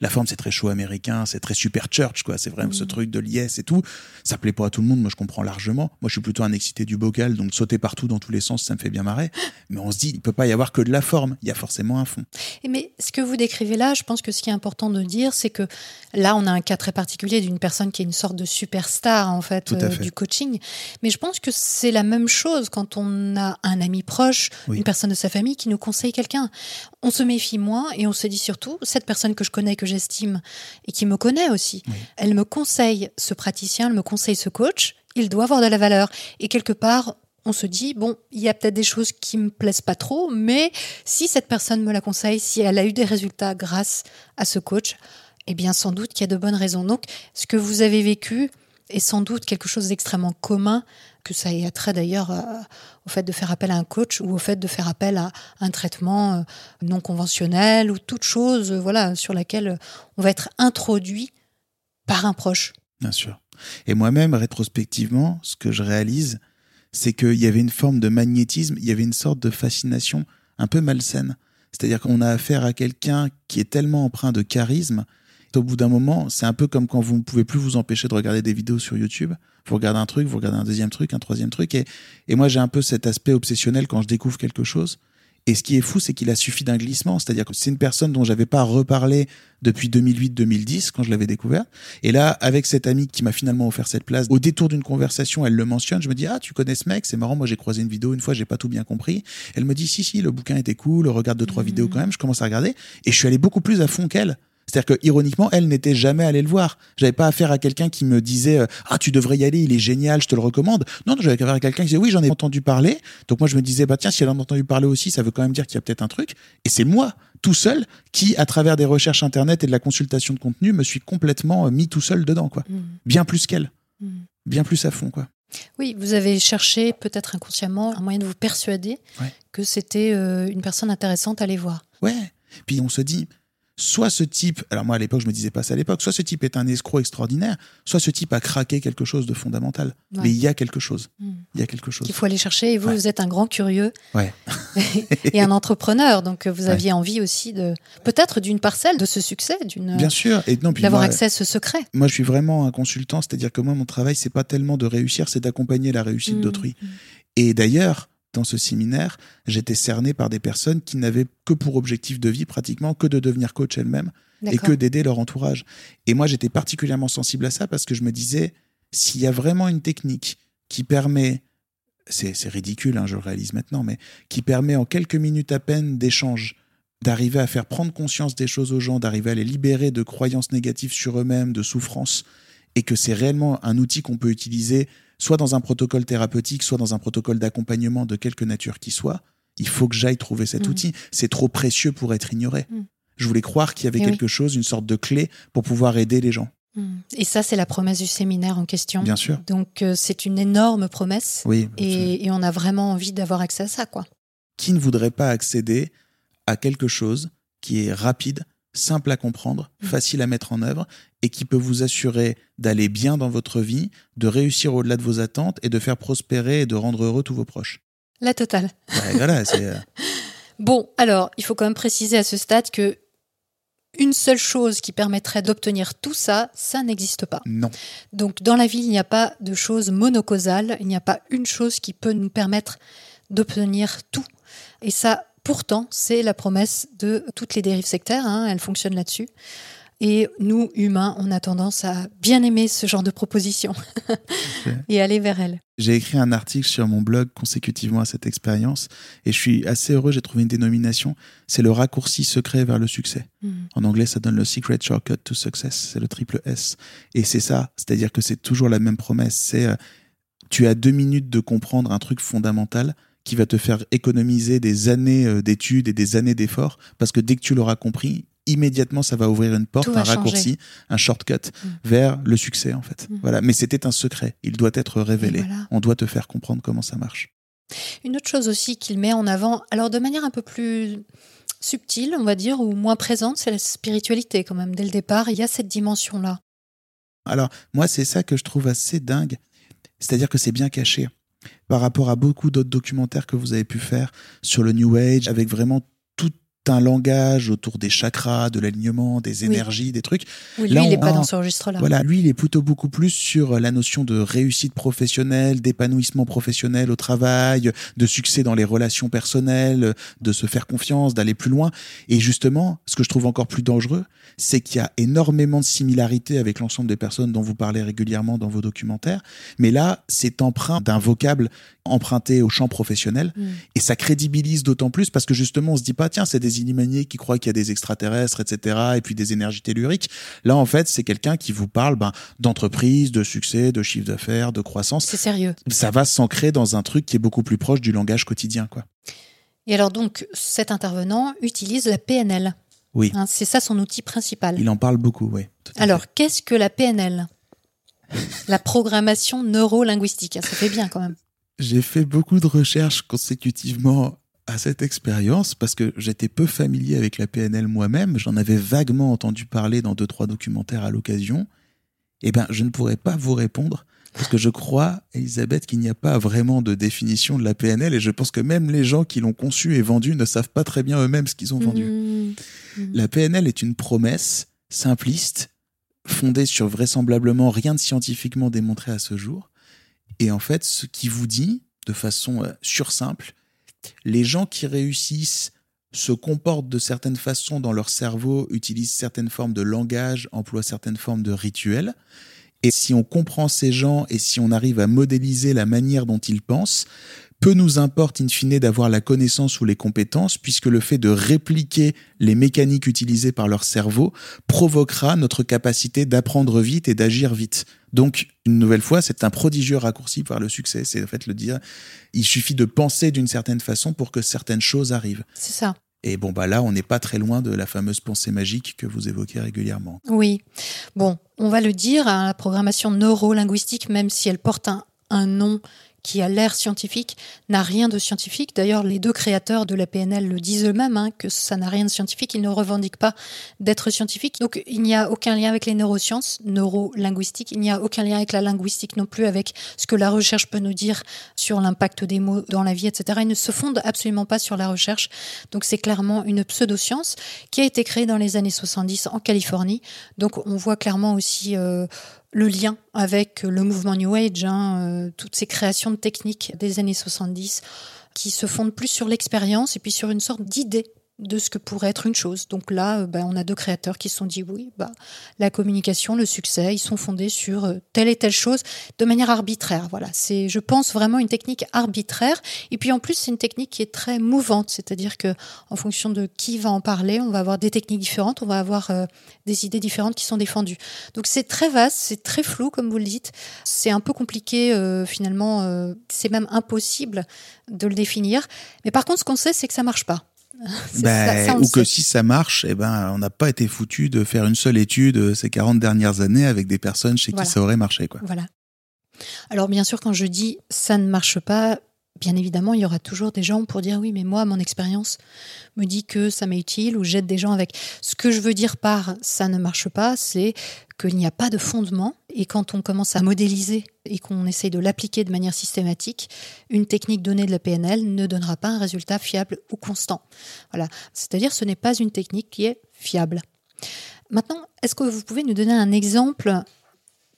Speaker 4: La forme, c'est très chaud américain, c'est très super church, quoi. C'est vraiment ce
Speaker 2: Mhm.
Speaker 4: truc de liesse et tout. Ça plaît pas à tout le monde, moi je comprends largement. Moi je suis plutôt un excité du bocal, donc sauter partout dans tous les sens, ça me fait bien marrer. Mais on se dit, il peut pas y avoir que de la forme, il y a forcément un fond.
Speaker 2: Et Mais ce que vous décrivez là, je pense que ce qui est important de dire, c'est que là, on a un cas très particulier d'une personne qui est une sorte de superstar en fait, euh,
Speaker 4: fait.
Speaker 2: du coaching. Mais je pense que c'est la même chose quand on a un ami proche,
Speaker 4: Oui.
Speaker 2: une personne de sa famille qui nous conseille quelqu'un. On se méfie moins et on se dit surtout cette personne que je connais, que j'estime et qui me connaît aussi,
Speaker 4: Oui.
Speaker 2: elle me conseille ce praticien, elle me conseille ce coach. Il doit avoir de la valeur et quelque part. On se dit, bon, il y a peut-être des choses qui me plaisent pas trop, mais si cette personne me la conseille, si elle a eu des résultats grâce à ce coach, eh bien sans doute qu'il y a de bonnes raisons. Donc ce que vous avez vécu est sans doute quelque chose d'extrêmement commun que ça ait trait d'ailleurs euh, au fait de faire appel à un coach ou au fait de faire appel à un traitement euh, non conventionnel ou toute chose euh, voilà sur laquelle on va être introduit par un proche.
Speaker 4: Bien sûr. Et moi-même, rétrospectivement, ce que je réalise, c'est qu'il y avait une forme de magnétisme, il y avait une sorte de fascination un peu malsaine. C'est-à-dire qu'on a affaire à quelqu'un qui est tellement empreint de charisme. Au bout d'un moment, c'est un peu comme quand vous ne pouvez plus vous empêcher de regarder des vidéos sur YouTube. Vous regardez un truc, vous regardez un deuxième truc, un troisième truc. Et, et moi, j'ai un peu cet aspect obsessionnel quand je découvre quelque chose. Et ce qui est fou, c'est qu'il a suffi d'un glissement. C'est-à-dire que c'est une personne dont j'avais pas reparlé depuis 2008-2010 quand je l'avais découvert. Et là, avec cette amie qui m'a finalement offert cette place, au détour d'une conversation, elle le mentionne. Je me dis, ah, tu connais ce mec? C'est marrant. Moi, j'ai croisé une vidéo une fois, j'ai pas tout bien compris. Elle me dit, si, si, le bouquin était cool. Regarde deux, trois vidéos quand même. Je commence à regarder. Et je suis allé beaucoup plus à fond qu'elle. C'est-à-dire que ironiquement, elle n'était jamais allée le voir. J'avais pas affaire à quelqu'un qui me disait euh, ah tu devrais y aller, il est génial, je te le recommande. Non, j'avais affaire à quelqu'un qui disait oui j'en ai entendu parler. Donc moi je me disais bah tiens si elle en a entendu parler aussi, ça veut quand même dire qu'il y a peut-être un truc. Et c'est moi tout seul qui à travers des recherches internet et de la consultation de contenu me suis complètement euh, mis tout seul dedans quoi.
Speaker 2: Mm.
Speaker 4: Bien plus qu'elle,
Speaker 2: Mm.
Speaker 4: bien plus à fond quoi.
Speaker 2: Oui, vous avez cherché peut-être inconsciemment un moyen de vous persuader
Speaker 4: Ouais.
Speaker 2: que c'était euh, une personne intéressante à aller voir.
Speaker 4: Ouais. Puis on se dit, soit ce type, alors moi à l'époque je me disais pas ça à l'époque, soit ce type est un escroc extraordinaire, soit ce type a craqué quelque chose de fondamental.
Speaker 2: Ouais.
Speaker 4: Mais il y a quelque chose.
Speaker 2: Mm.
Speaker 4: Il y a quelque chose.
Speaker 2: Qu'il faut aller chercher. Et vous,
Speaker 4: Ouais.
Speaker 2: vous êtes un grand curieux
Speaker 4: Ouais.
Speaker 2: et un entrepreneur. Donc euh, vous aviez envie aussi de peut-être d'une parcelle de ce succès, d'une
Speaker 4: Bien sûr. Et non, puis
Speaker 2: d'avoir accès à ce secret.
Speaker 4: moi, je suis vraiment un consultant, c'est-à-dire que moi, mon travail, c'est pas tellement de réussir, c'est d'accompagner la réussite
Speaker 2: Mm.
Speaker 4: d'autrui. Et d'ailleurs, dans ce séminaire, j'étais cerné par des personnes qui n'avaient que pour objectif de vie, pratiquement, que de devenir coach elles-mêmes et que d'aider leur entourage. Et moi, j'étais particulièrement sensible à ça parce que je me disais, s'il y a vraiment une technique qui permet, c'est c'est ridicule, hein, je le réalise maintenant, mais qui permet en quelques minutes à peine d'échange, d'arriver à faire prendre conscience des choses aux gens, d'arriver à les libérer de croyances négatives sur eux-mêmes, de souffrances, et que c'est réellement un outil qu'on peut utiliser soit dans un protocole thérapeutique, soit dans un protocole d'accompagnement de quelque nature qui soit, il faut que j'aille trouver cet
Speaker 2: Mhm.
Speaker 4: outil. C'est trop précieux pour être ignoré.
Speaker 2: Mhm.
Speaker 4: Je voulais croire qu'il y avait
Speaker 2: oui.
Speaker 4: quelque chose, une sorte de clé pour pouvoir aider les gens.
Speaker 2: Mm. Et ça, c'est la promesse du séminaire en question.
Speaker 4: Bien sûr.
Speaker 2: Donc euh, c'est une énorme promesse.
Speaker 4: Oui.
Speaker 2: Et, et on a vraiment envie d'avoir accès à ça, quoi.
Speaker 4: Qui ne voudrait pas accéder à quelque chose qui est rapide, simple à comprendre,
Speaker 2: Mhm.
Speaker 4: facile à mettre en œuvre et qui peut vous assurer d'aller bien dans votre vie, de réussir au-delà de vos attentes et de faire prospérer et de rendre heureux tous vos proches.
Speaker 2: La totale.
Speaker 4: Ouais, voilà, c'est euh,
Speaker 2: Bon, alors, il faut quand même préciser à ce stade que une seule chose qui permettrait d'obtenir tout ça, ça n'existe pas.
Speaker 4: non.
Speaker 2: Donc, dans la vie, il n'y a pas de chose monocausale, il n'y a pas une chose qui peut nous permettre d'obtenir tout. Et ça, pourtant, c'est la promesse de toutes les dérives sectaires, hein, elles fonctionnent là-dessus. Et nous, humains, on a tendance à bien aimer ce genre de propositions et aller vers elles.
Speaker 4: J'ai écrit un article sur mon blog consécutivement à cette expérience et je suis assez heureux, j'ai trouvé une dénomination, c'est le raccourci secret vers le succès.
Speaker 2: Mm.
Speaker 4: En anglais, ça donne le Secret Shortcut to Success, c'est le triple S. Et c'est ça, c'est-à-dire que c'est toujours la même promesse, c'est euh, tu as deux minutes de comprendre un truc fondamental qui va te faire économiser des années euh, d'études et des années d'efforts, parce que dès que tu l'auras compris, immédiatement ça va ouvrir une porte, un raccourci, un shortcut
Speaker 2: Mm.
Speaker 4: vers le succès en fait.
Speaker 2: Mm.
Speaker 4: Voilà, mais c'était un secret, il doit être révélé.
Speaker 2: Voilà.
Speaker 4: On doit te faire comprendre comment ça marche.
Speaker 2: Une autre chose aussi qu'il met en avant, alors de manière un peu plus subtile, on va dire, ou moins présente, c'est la spiritualité quand même. Dès le départ, il y a cette dimension-là.
Speaker 4: Alors, moi, c'est ça que je trouve assez dingue. C'est-à-dire que c'est bien caché. Par rapport à beaucoup d'autres documentaires que vous avez pu faire sur le New Age, avec vraiment un langage autour des chakras, de l'alignement, des
Speaker 2: Oui.
Speaker 4: énergies, des trucs.
Speaker 2: Oui, lui,
Speaker 4: Là,
Speaker 2: il n'est pas dans ce registre-là.
Speaker 4: Voilà, lui, il est plutôt beaucoup plus sur la notion de réussite professionnelle, d'épanouissement professionnel au travail, de succès dans les relations personnelles, de se faire confiance, d'aller plus loin. Et justement, ce que je trouve encore plus dangereux, c'est qu'il y a énormément de similarités avec l'ensemble des personnes dont vous parlez régulièrement dans vos documentaires. Mais là, c'est empreint d'un vocable emprunté au champ professionnel.
Speaker 2: Mm.
Speaker 4: Et ça crédibilise d'autant plus parce que justement, on se dit pas, tiens, c'est des illuminés qui croient qu'il y a des extraterrestres, etc., et puis des énergies telluriques. Là, en fait, c'est quelqu'un qui vous parle ben, d'entreprise, de succès, de chiffre d'affaires, de croissance.
Speaker 2: C'est sérieux.
Speaker 4: Ça va s'ancrer dans un truc qui est beaucoup plus proche du langage quotidien, quoi.
Speaker 2: Et alors donc, cet intervenant utilise la PNL.
Speaker 4: Oui.
Speaker 2: Hein, c'est ça son outil principal.
Speaker 4: Il en parle beaucoup, oui.
Speaker 2: Alors, qu'est-ce que la PNL La programmation neuro-linguistique, ça fait bien quand même.
Speaker 4: J'ai fait beaucoup de recherches consécutivement à cette expérience parce que j'étais peu familier avec la PNL moi-même. J'en avais vaguement entendu parler dans deux, trois documentaires à l'occasion. Eh ben, je ne pourrais pas vous répondre parce que je crois, Elisabeth, qu'il n'y a pas vraiment de définition de la PNL et je pense que même les gens qui l'ont conçu et vendu ne savent pas très bien eux-mêmes ce qu'ils ont vendu.
Speaker 2: Mmh. Mmh.
Speaker 4: La PNL est une promesse simpliste, fondée sur vraisemblablement rien de scientifiquement démontré à ce jour. Et en fait, ce qui vous dit, de façon euh, sursimple, les gens qui réussissent se comportent de certaines façons dans leur cerveau, utilisent certaines formes de langage, emploient certaines formes de rituels. Et si on comprend ces gens et si on arrive à modéliser la manière dont ils pensent, peu nous importe in fine d'avoir la connaissance ou les compétences, puisque le fait de répliquer les mécaniques utilisées par leur cerveau provoquera notre capacité d'apprendre vite et d'agir vite. Donc, une nouvelle fois, c'est un prodigieux raccourci par le succès. C'est en fait le dire, il suffit de penser d'une certaine façon pour que certaines choses arrivent.
Speaker 2: C'est ça.
Speaker 4: Et bon, bah là, on n'est pas très loin de la fameuse pensée magique que vous évoquez régulièrement.
Speaker 2: Oui. Bon, on va le dire, hein, la programmation neuro-linguistique, même si elle porte un, un nom qui a l'air scientifique, n'a rien de scientifique. D'ailleurs, les deux créateurs de la PNL le disent eux-mêmes, hein, que ça n'a rien de scientifique. Ils ne revendiquent pas d'être scientifiques. Donc, il n'y a aucun lien avec les neurosciences, neurolinguistiques. Il n'y a aucun lien avec la linguistique non plus, avec ce que la recherche peut nous dire sur l'impact des mots dans la vie, etc. Ils ne se fondent absolument pas sur la recherche. Donc, c'est clairement une pseudo-science qui a été créée dans les années 70 en Californie. Donc, on voit clairement aussi euh, le lien avec le mouvement New Age, hein, euh, toutes ces créations de techniques des années 70 qui se fondent plus sur l'expérience et puis sur une sorte d'idée de ce que pourrait être une chose. Donc là, euh, ben, on a deux créateurs qui se sont dit oui, bah, la communication, le succès, ils sont fondés sur euh, telle et telle chose de manière arbitraire. Voilà, c'est, je pense, vraiment une technique arbitraire. Et puis en plus, c'est une technique qui est très mouvante, c'est-à-dire que en fonction de qui va en parler, on va avoir des techniques différentes, on va avoir euh, des idées différentes qui sont défendues. Donc c'est très vaste, c'est très flou, comme vous le dites. C'est un peu compliqué finalement, c'est même impossible de le définir. Mais par contre, ce qu'on sait, c'est que ça marche pas.
Speaker 4: Ben, ou que si ça marche, eh ben, on n'a pas été foutu de faire une seule étude euh, ces 40 dernières années avec des personnes chez qui ça aurait marché. Quoi.
Speaker 2: Voilà. Alors bien sûr, quand je dis ça ne marche pas, bien évidemment, il y aura toujours des gens pour dire oui, mais moi, mon expérience me dit que ça m'est utile ou j'aide des gens avec. Ce que je veux dire par ça ne marche pas, c'est qu'il n'y a pas de fondement. Et quand on commence à modéliser et qu'on essaye de l'appliquer de manière systématique, une technique donnée de la PNL ne donnera pas un résultat fiable ou constant. Voilà. C'est-à-dire, ce n'est pas une technique qui est fiable. Maintenant, est-ce que vous pouvez nous donner un exemple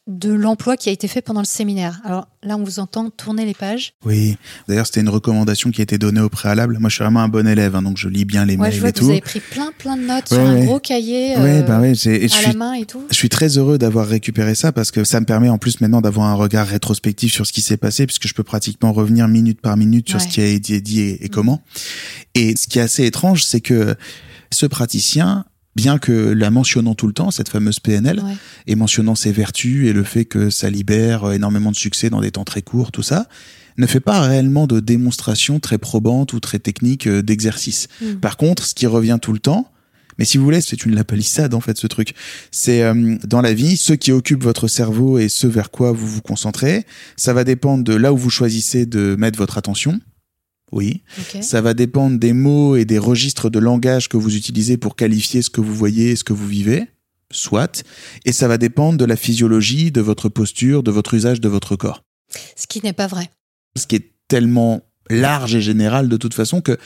Speaker 2: de l'emploi qui a été fait pendant le séminaire. Alors là, on vous entend tourner les pages.
Speaker 4: Oui, d'ailleurs, c'était une recommandation qui a été donnée au préalable. Moi, je suis vraiment un bon élève, hein, donc je lis bien les
Speaker 2: ouais,
Speaker 4: mails
Speaker 2: je vois
Speaker 4: et
Speaker 2: que
Speaker 4: tout.
Speaker 2: Vous avez pris plein, plein de notes sur un gros cahier
Speaker 4: ouais, bah
Speaker 2: euh,
Speaker 4: à
Speaker 2: la main et tout.
Speaker 4: Je suis très heureux d'avoir récupéré ça parce que ça me permet en plus maintenant d'avoir un regard rétrospectif sur ce qui s'est passé puisque je peux pratiquement revenir minute par minute sur ce qui a été dit et, et
Speaker 2: Mm.
Speaker 4: comment. Et ce qui est assez étrange, c'est que ce praticien bien que la mentionnant tout le temps, cette fameuse PNL,
Speaker 2: Ouais.
Speaker 4: et mentionnant ses vertus et le fait que ça libère euh, énormément de succès dans des temps très courts, tout ça, ne fait pas réellement de démonstration très probante ou très technique euh, d'exercice.
Speaker 2: Mm.
Speaker 4: Par contre, ce qui revient tout le temps, mais si vous voulez, c'est une lapalissade en fait ce truc. C'est euh, dans la vie, ce qui occupe votre cerveau et ce vers quoi vous vous concentrez, ça va dépendre de là où vous choisissez de mettre votre attention. Oui. Ça va dépendre des mots et des registres de langage que vous utilisez pour qualifier ce que vous voyez et ce que vous vivez, soit. Et ça va dépendre de la physiologie, de votre posture, de votre usage de votre corps.
Speaker 2: Ce qui n'est pas vrai.
Speaker 4: Ce qui est tellement large et général de toute façon que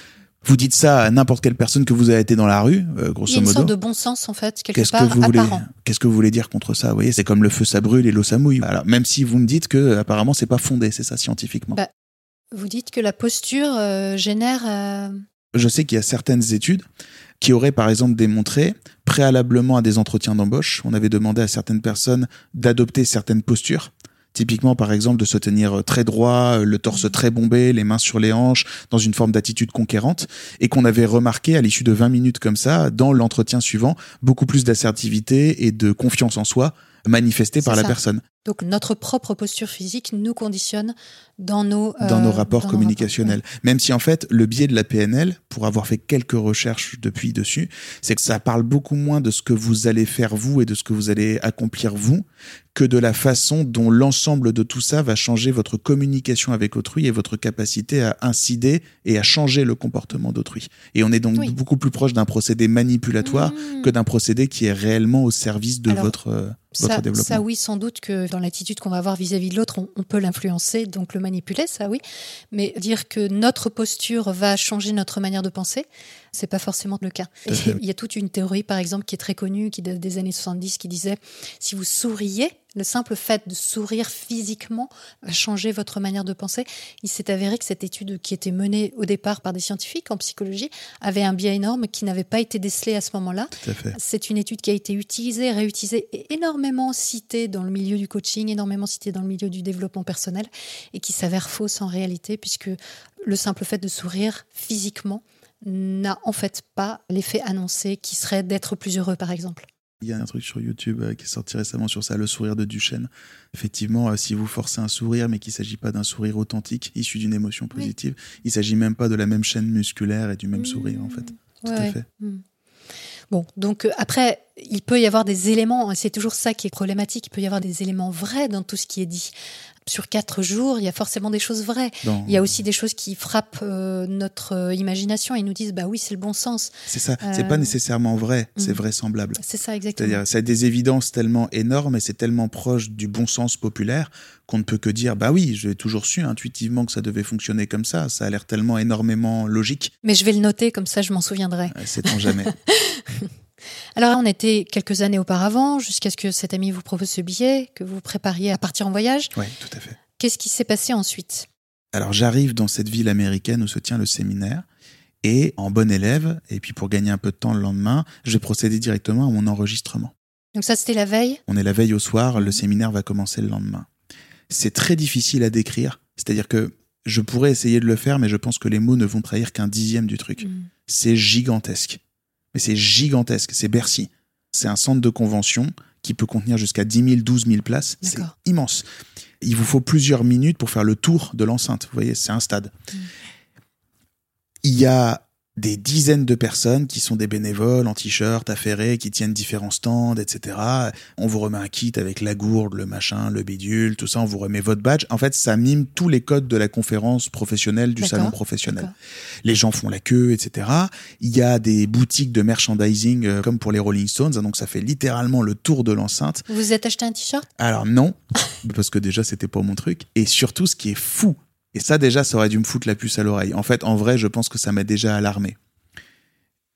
Speaker 4: vous dites ça à n'importe quelle personne que vous avez été dans la rue, euh,
Speaker 2: Il y a
Speaker 4: grosso
Speaker 2: une
Speaker 4: modo.
Speaker 2: sorte de bon sens en fait quelque
Speaker 4: Qu'est-ce que
Speaker 2: part.
Speaker 4: Qu'est-ce que vous voulez dire contre ça? Vous voyez, c'est comme le feu ça brûle et l'eau ça mouille. Alors même si vous me dites que apparemment c'est pas fondé, c'est ça scientifiquement.
Speaker 2: Bah, Vous dites que la posture euh, génère. euh,
Speaker 4: Je sais qu'il y a certaines études qui auraient par exemple démontré, préalablement à des entretiens d'embauche, on avait demandé à certaines personnes d'adopter certaines postures. Typiquement, par exemple, de se tenir très droit, le torse très bombé, les mains sur les hanches, dans une forme d'attitude conquérante, et qu'on avait remarqué à l'issue de 20 minutes comme ça, dans l'entretien suivant, beaucoup plus d'assertivité et de confiance en soi manifestée par la personne.
Speaker 2: Donc notre propre posture physique nous conditionne dans nos
Speaker 4: dans nos
Speaker 2: euh,
Speaker 4: rapports
Speaker 2: dans nos
Speaker 4: communicationnels. Même si en fait le biais de la PNL, pour avoir fait quelques recherches depuis dessus, c'est que ça parle beaucoup moins de ce que vous allez faire vous et de ce que vous allez accomplir vous que de la façon dont l'ensemble de tout ça va changer votre communication avec autrui et votre capacité à incider et à changer le comportement d'autrui. Et on est donc
Speaker 2: Oui.
Speaker 4: beaucoup plus proche d'un procédé manipulatoire
Speaker 2: Mmh.
Speaker 4: que d'un procédé qui est réellement au service de
Speaker 2: Alors,
Speaker 4: votre, euh, votre
Speaker 2: Ça,
Speaker 4: développement.
Speaker 2: ça, oui, sans doute que l'attitude qu'on va avoir vis-à-vis de l'autre, on peut l'influencer, donc le manipuler, ça oui. Mais dire que notre posture va changer notre manière de penser, c'est pas forcément le cas. Il y a toute une théorie, par exemple, qui est très connue, qui date des années 70, qui disait si vous souriez, le simple fait de sourire physiquement va changer votre manière de penser. Il s'est avéré que cette étude qui était menée au départ par des scientifiques en psychologie avait un biais énorme qui n'avait pas été décelé à ce moment-là. C'est une étude qui a été utilisée, réutilisée et énormément citée dans le milieu du coaching, énormément citée dans le milieu du développement personnel et qui s'avère fausse en réalité puisque le simple fait de sourire physiquement n'a en fait pas l'effet annoncé qui serait d'être plus heureux par exemple.
Speaker 4: Il y a un truc sur YouTube euh, qui est sorti récemment sur ça, le sourire de Duchesne. Effectivement, euh, si vous forcez un sourire, mais qu'il ne s'agit pas d'un sourire authentique, issu d'une émotion
Speaker 2: Oui.
Speaker 4: positive, il ne s'agit même pas de la même chaîne musculaire et du même sourire, en fait. Tout
Speaker 2: Ouais,
Speaker 4: à
Speaker 2: ouais.
Speaker 4: fait.
Speaker 2: Mm. Bon, donc euh, après, il peut y avoir des éléments, c'est toujours ça qui est problématique, il peut y avoir des éléments vrais dans tout ce qui est dit. Sur quatre jours, il y a forcément des choses vraies. Il y a aussi des choses qui frappent euh, notre euh, imagination et nous disent, bah oui, c'est le bon sens.
Speaker 4: C'est ça, c'est
Speaker 2: Euh,
Speaker 4: pas nécessairement vrai, c'est
Speaker 2: mm.
Speaker 4: vraisemblable.
Speaker 2: C'est ça exactement.
Speaker 4: C'est-à-dire, ça a des évidences tellement énormes et c'est tellement proche du bon sens populaire qu'on ne peut que dire, bah oui, j'ai toujours su intuitivement que ça devait fonctionner comme ça, ça a l'air tellement énormément logique,
Speaker 2: Mais je vais le noter, comme ça je m'en souviendrai.
Speaker 4: Euh, sait-on jamais.
Speaker 2: Alors on était quelques années auparavant, jusqu'à ce que cet ami vous propose ce billet, que vous vous prépariez à partir en voyage.
Speaker 4: ouais, tout à fait.
Speaker 2: Qu'est-ce qui s'est passé ensuite?
Speaker 4: Alors j'arrive dans cette ville américaine où se tient le séminaire et en bon élève, et puis pour gagner un peu de temps le lendemain, je vais procéder directement à mon enregistrement.
Speaker 2: Donc ça c'était la veille?
Speaker 4: On est la veille au soir, le séminaire va commencer le lendemain. C'est très difficile à décrire, c'est-à-dire que je pourrais essayer de le faire, mais je pense que les mots ne vont trahir qu'un dixième du truc.
Speaker 2: Mm.
Speaker 4: C'est gigantesque. Mais c'est gigantesque, c'est Bercy. C'est un centre de convention qui peut contenir jusqu'à 10 000, 12 000 places. C'est immense. Il vous faut plusieurs minutes pour faire le tour de l'enceinte. Vous voyez, c'est un stade.
Speaker 2: Mm.
Speaker 4: Il y a des dizaines de personnes qui sont des bénévoles en t-shirt, affairés, qui tiennent différents stands, etc. On vous remet un kit avec la gourde, le machin, le bidule, tout ça, on vous remet votre badge. En fait, ça mime tous les codes de la conférence professionnelle, du salon professionnel. Les gens font la queue, etc. Il y a des boutiques de merchandising euh, comme pour les Rolling Stones, hein, donc ça fait littéralement le tour de l'enceinte.
Speaker 2: Vous vous êtes acheté un t-shirt?
Speaker 4: Alors non, parce que déjà c'était pas mon truc. Et surtout, ce qui est fou, et ça déjà, ça aurait dû me foutre la puce à l'oreille. En fait, en vrai, je pense que ça m'a déjà alarmé.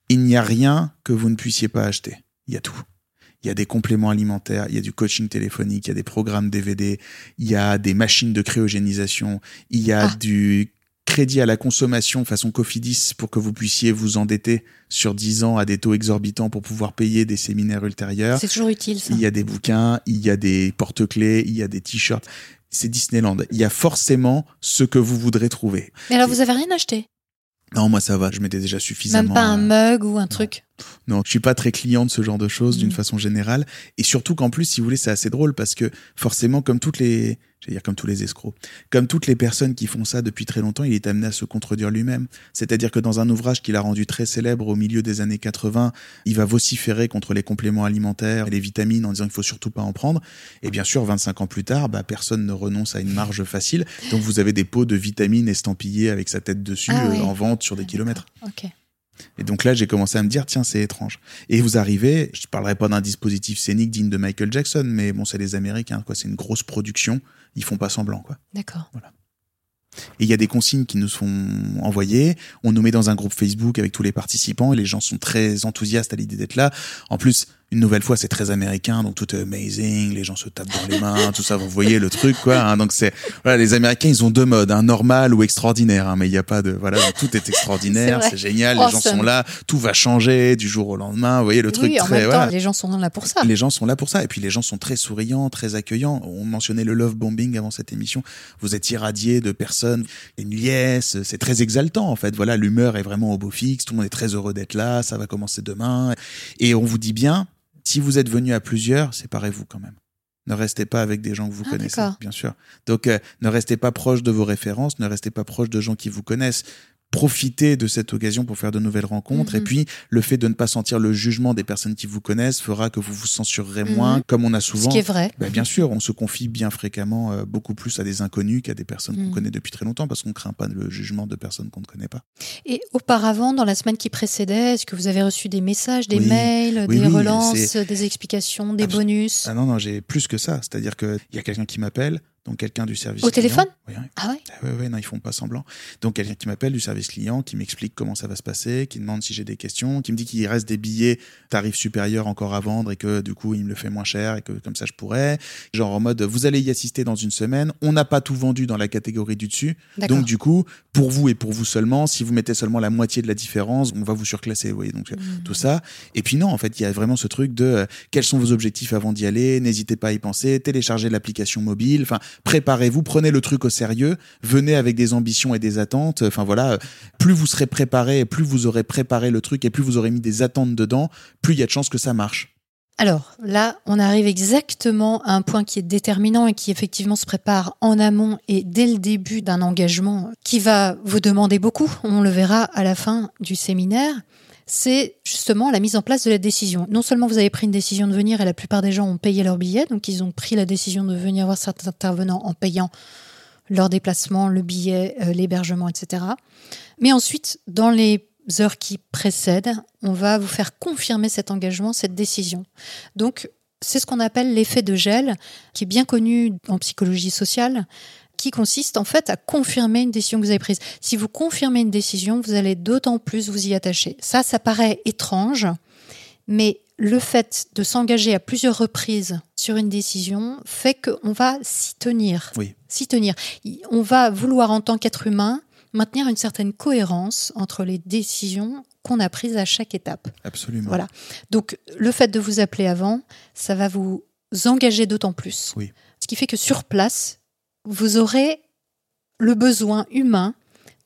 Speaker 4: Il n'y a rien que vous ne puissiez pas acheter. Il y a tout. Il y a des compléments alimentaires, il y a du coaching téléphonique, il y a des programmes DVD, il y a des machines de cryogénisation, il y a
Speaker 2: Ah.
Speaker 4: du crédit à la consommation façon Cofidis pour que vous puissiez vous endetter sur 10 ans à des taux exorbitants pour pouvoir payer des séminaires ultérieurs.
Speaker 2: C'est toujours utile ça.
Speaker 4: Il y a des bouquins, il y a des porte-clés, il y a des t-shirts. C'est Disneyland. Il y a forcément ce que vous voudrez trouver.
Speaker 2: Mais alors vous avez rien acheté?
Speaker 4: Non, moi ça va, je m'étais déjà suffisamment.
Speaker 2: Même pas un
Speaker 4: euh,
Speaker 2: mug ou un truc?
Speaker 4: Non, je suis pas très client de ce genre de choses d'une
Speaker 2: Mm.
Speaker 4: façon générale. Et surtout qu'en plus, si vous voulez, c'est assez drôle parce que forcément, comme toutes les, j'allais dire comme tous les escrocs, comme toutes les personnes qui font ça depuis très longtemps, il est amené à se contredire lui-même. C'est-à-dire que dans un ouvrage qu'il a rendu très célèbre au milieu des années 80, il va vociférer contre les compléments alimentaires et les vitamines en disant qu'il faut surtout pas en prendre. Et bien sûr, 25 ans plus tard, bah, personne ne renonce à une marge facile. Donc vous avez des pots de vitamines estampillés avec sa tête dessus
Speaker 2: Ah
Speaker 4: euh,
Speaker 2: oui.
Speaker 4: en vente sur des
Speaker 2: Ah,
Speaker 4: kilomètres.
Speaker 2: Ok.
Speaker 4: Et donc là, j'ai commencé à me dire, tiens, c'est étrange. Et vous arrivez, je parlerai pas d'un dispositif scénique digne de Michael Jackson, mais bon, c'est les Américains, quoi. C'est une grosse production. Ils font pas semblant, quoi.
Speaker 2: D'accord.
Speaker 4: Et il y a des consignes qui nous sont envoyées. On nous met dans un groupe Facebook avec tous les participants et les gens sont très enthousiastes à l'idée d'être là. En plus, une nouvelle fois, c'est très américain, donc tout est amazing. Les gens se tapent dans les mains, tout ça. Vous voyez le truc, quoi. hein. donc c'est voilà, les Américains, ils ont deux modes, un normal ou extraordinaire. hein, mais il n'y a pas de voilà, tout est extraordinaire,
Speaker 2: C'est
Speaker 4: génial. Les gens
Speaker 2: Awesome.
Speaker 4: sont là, tout va changer du jour au lendemain. Vous voyez le truc
Speaker 2: en
Speaker 4: très
Speaker 2: même
Speaker 4: voilà.
Speaker 2: temps, les gens sont là pour ça.
Speaker 4: Les gens sont là pour ça. Et puis les gens sont très souriants, très accueillants. On mentionnait le love bombing avant cette émission. Vous êtes irradié de personnes, une liesse. C'est très exaltant, en fait. Voilà, l'humeur est vraiment au beau fixe. Tout le monde est très heureux d'être là. Ça va commencer demain. Et on vous dit bien, si vous êtes venu à plusieurs, séparez-vous quand même. Ne restez pas avec des gens que vous
Speaker 2: Ah,
Speaker 4: connaissez, bien sûr. Donc, euh, ne restez pas proche de vos références, ne restez pas proche de gens qui vous connaissent. Profitez de cette occasion pour faire de nouvelles rencontres.
Speaker 2: Mhm.
Speaker 4: Et puis, le fait de ne pas sentir le jugement des personnes qui vous connaissent fera que vous vous censurerez moins,
Speaker 2: Mhm.
Speaker 4: comme on a
Speaker 2: Ce
Speaker 4: souvent.
Speaker 2: qui est vrai.
Speaker 4: Ben, bien sûr, on se confie bien fréquemment euh, beaucoup plus à des inconnus qu'à des personnes qu'on
Speaker 2: Mhm.
Speaker 4: connaît depuis très longtemps parce qu'on craint pas le jugement de personnes qu'on ne connaît pas.
Speaker 2: Et auparavant, dans la semaine qui précédait, est-ce que vous avez reçu des messages, des
Speaker 4: Oui.
Speaker 2: mails,
Speaker 4: Oui,
Speaker 2: des
Speaker 4: oui,
Speaker 2: relances, des explications, des bonus?
Speaker 4: Ah non, non, j'ai plus que ça. C'est-à-dire qu'il y a quelqu'un qui m'appelle, donc quelqu'un du service
Speaker 2: Au
Speaker 4: client.
Speaker 2: téléphone
Speaker 4: Oui, oui.
Speaker 2: Ah ouais
Speaker 4: Ah ouais, ouais, non, ils font pas semblant. Donc quelqu'un qui m'appelle du service client, qui m'explique comment ça va se passer, qui demande si j'ai des questions, qui me dit qu'il reste des billets tarif supérieur encore à vendre et que du coup il me le fait moins cher et que comme ça je pourrais. Genre en mode vous allez y assister dans une semaine, on n'a pas tout vendu dans la catégorie du dessus, donc du coup pour vous et pour vous seulement, si vous mettez seulement la moitié de la différence, on va vous surclasser. Vous voyez, donc
Speaker 2: Mhm.
Speaker 4: tout ça. Et puis non, en fait, il y a vraiment ce truc de euh, quels sont vos objectifs avant d'y aller, n'hésitez pas à y penser, téléchargez l'application mobile, enfin, préparez-vous, prenez le truc au sérieux, venez avec des ambitions et des attentes, enfin voilà, plus vous serez préparé, plus vous aurez préparé le truc et plus vous aurez mis des attentes dedans, plus il y a de chances que ça marche.
Speaker 2: Alors là, on arrive exactement à un point qui est déterminant et qui effectivement se prépare en amont et dès le début d'un engagement qui va vous demander beaucoup. On le verra à la fin du séminaire. C'est justement la mise en place de la décision. Non seulement vous avez pris une décision de venir et la plupart des gens ont payé leur billet, donc ils ont pris la décision de venir voir certains intervenants en payant leur déplacement, le billet, euh, l'hébergement, etc. Mais ensuite, dans les heures qui précèdent, on va vous faire confirmer cet engagement, cette décision. Donc, c'est ce qu'on appelle l'effet de gel, qui est bien connu en psychologie sociale, qui consiste en fait à confirmer une décision que vous avez prise. Si vous confirmez une décision, vous allez d'autant plus vous y attacher. Ça, ça paraît étrange, mais le fait de s'engager à plusieurs reprises sur une décision fait qu'on va s'y tenir.
Speaker 4: Oui.
Speaker 2: S'y tenir. On va vouloir en tant qu'être humain maintenir une certaine cohérence entre les décisions qu'on a prises à chaque étape.
Speaker 4: Absolument.
Speaker 2: Voilà. Donc, le fait de vous appeler avant, ça va vous engager d'autant plus.
Speaker 4: Oui.
Speaker 2: Ce qui fait que sur place, vous aurez le besoin humain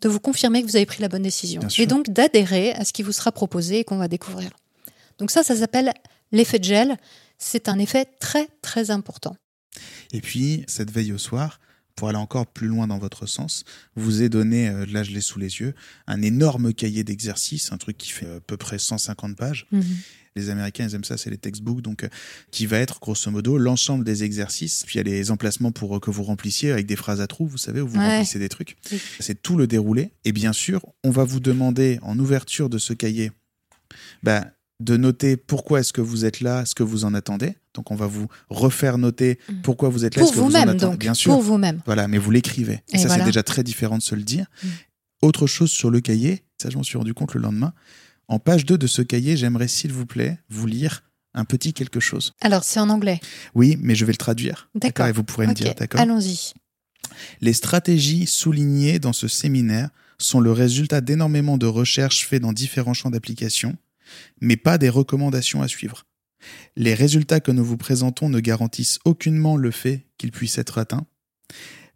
Speaker 2: de vous confirmer que vous avez pris la bonne décision. Et donc d'adhérer à ce qui vous sera proposé et qu'on va découvrir. Donc ça, ça s'appelle l'effet de gel. C'est un effet très, très important.
Speaker 4: Et puis, cette veille au soir, pour aller encore plus loin dans votre sens, vous est donné, là je l'ai sous les yeux, un énorme cahier d'exercices, un truc qui fait euh, à peu près 150 pages. Les Américains, ils aiment ça, c'est les textbooks, donc euh, qui va être grosso modo l'ensemble des exercices. Puis il y a les emplacements pour euh, que vous remplissiez avec des phrases à trous, vous savez, où vous
Speaker 2: Ouais.
Speaker 4: remplissez des trucs.
Speaker 2: Oui.
Speaker 4: C'est tout le déroulé. Et bien sûr, on va vous demander en ouverture de ce cahier, bah, de noter pourquoi est-ce que vous êtes là, ce que vous en attendez. Donc on va vous refaire noter
Speaker 2: Mm.
Speaker 4: pourquoi vous êtes là,
Speaker 2: Pour
Speaker 4: ce que vous en
Speaker 2: vous-même,
Speaker 4: attendez.
Speaker 2: donc.
Speaker 4: Bien sûr.
Speaker 2: Pour vous-même.
Speaker 4: Voilà, mais vous l'écrivez. Et,
Speaker 2: Et
Speaker 4: ça,
Speaker 2: voilà.
Speaker 4: c'est déjà très différent de se le dire.
Speaker 2: Mm.
Speaker 4: Autre chose sur le cahier, ça, je m'en suis rendu compte le lendemain. En page 2 de ce cahier, j'aimerais, s'il vous plaît, vous lire un petit quelque chose.
Speaker 2: Alors, c'est en anglais.
Speaker 4: Oui, mais je vais le traduire.
Speaker 2: D'accord.
Speaker 4: Et vous pourrez me dire, d'accord
Speaker 2: Allons-y.
Speaker 4: Les stratégies soulignées dans ce séminaire sont le résultat d'énormément de recherches faites dans différents champs d'application, mais pas des recommandations à suivre. Les résultats que nous vous présentons ne garantissent aucunement le fait qu'ils puissent être atteints.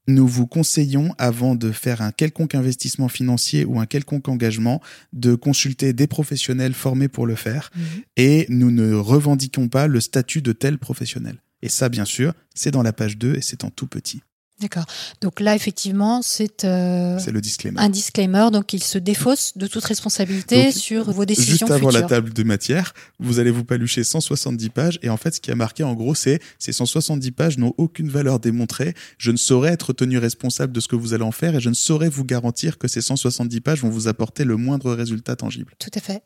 Speaker 4: Nous vous conseillons, avant de faire un quelconque investissement financier ou un quelconque engagement, de consulter des professionnels formés pour le faire, et nous ne revendiquons pas le statut de tel professionnel. Et ça, bien sûr, c'est dans la page 2 et c'est en tout petit.
Speaker 2: D'accord. Donc là, effectivement, c'est euh,
Speaker 4: le disclaimer.
Speaker 2: un disclaimer. Donc, il se défausse de toute responsabilité
Speaker 4: Donc,
Speaker 2: sur vos décisions
Speaker 4: Juste avant la
Speaker 2: futures.
Speaker 4: table de matière, vous allez vous palucher 170 pages et en fait ce qui a marqué en gros c'est ces 170 pages n'ont aucune valeur démontrée, je ne saurais être tenu responsable de ce que vous allez en faire et je ne saurais vous garantir que ces 170 pages vont vous apporter le moindre résultat tangible.
Speaker 2: Tout à fait.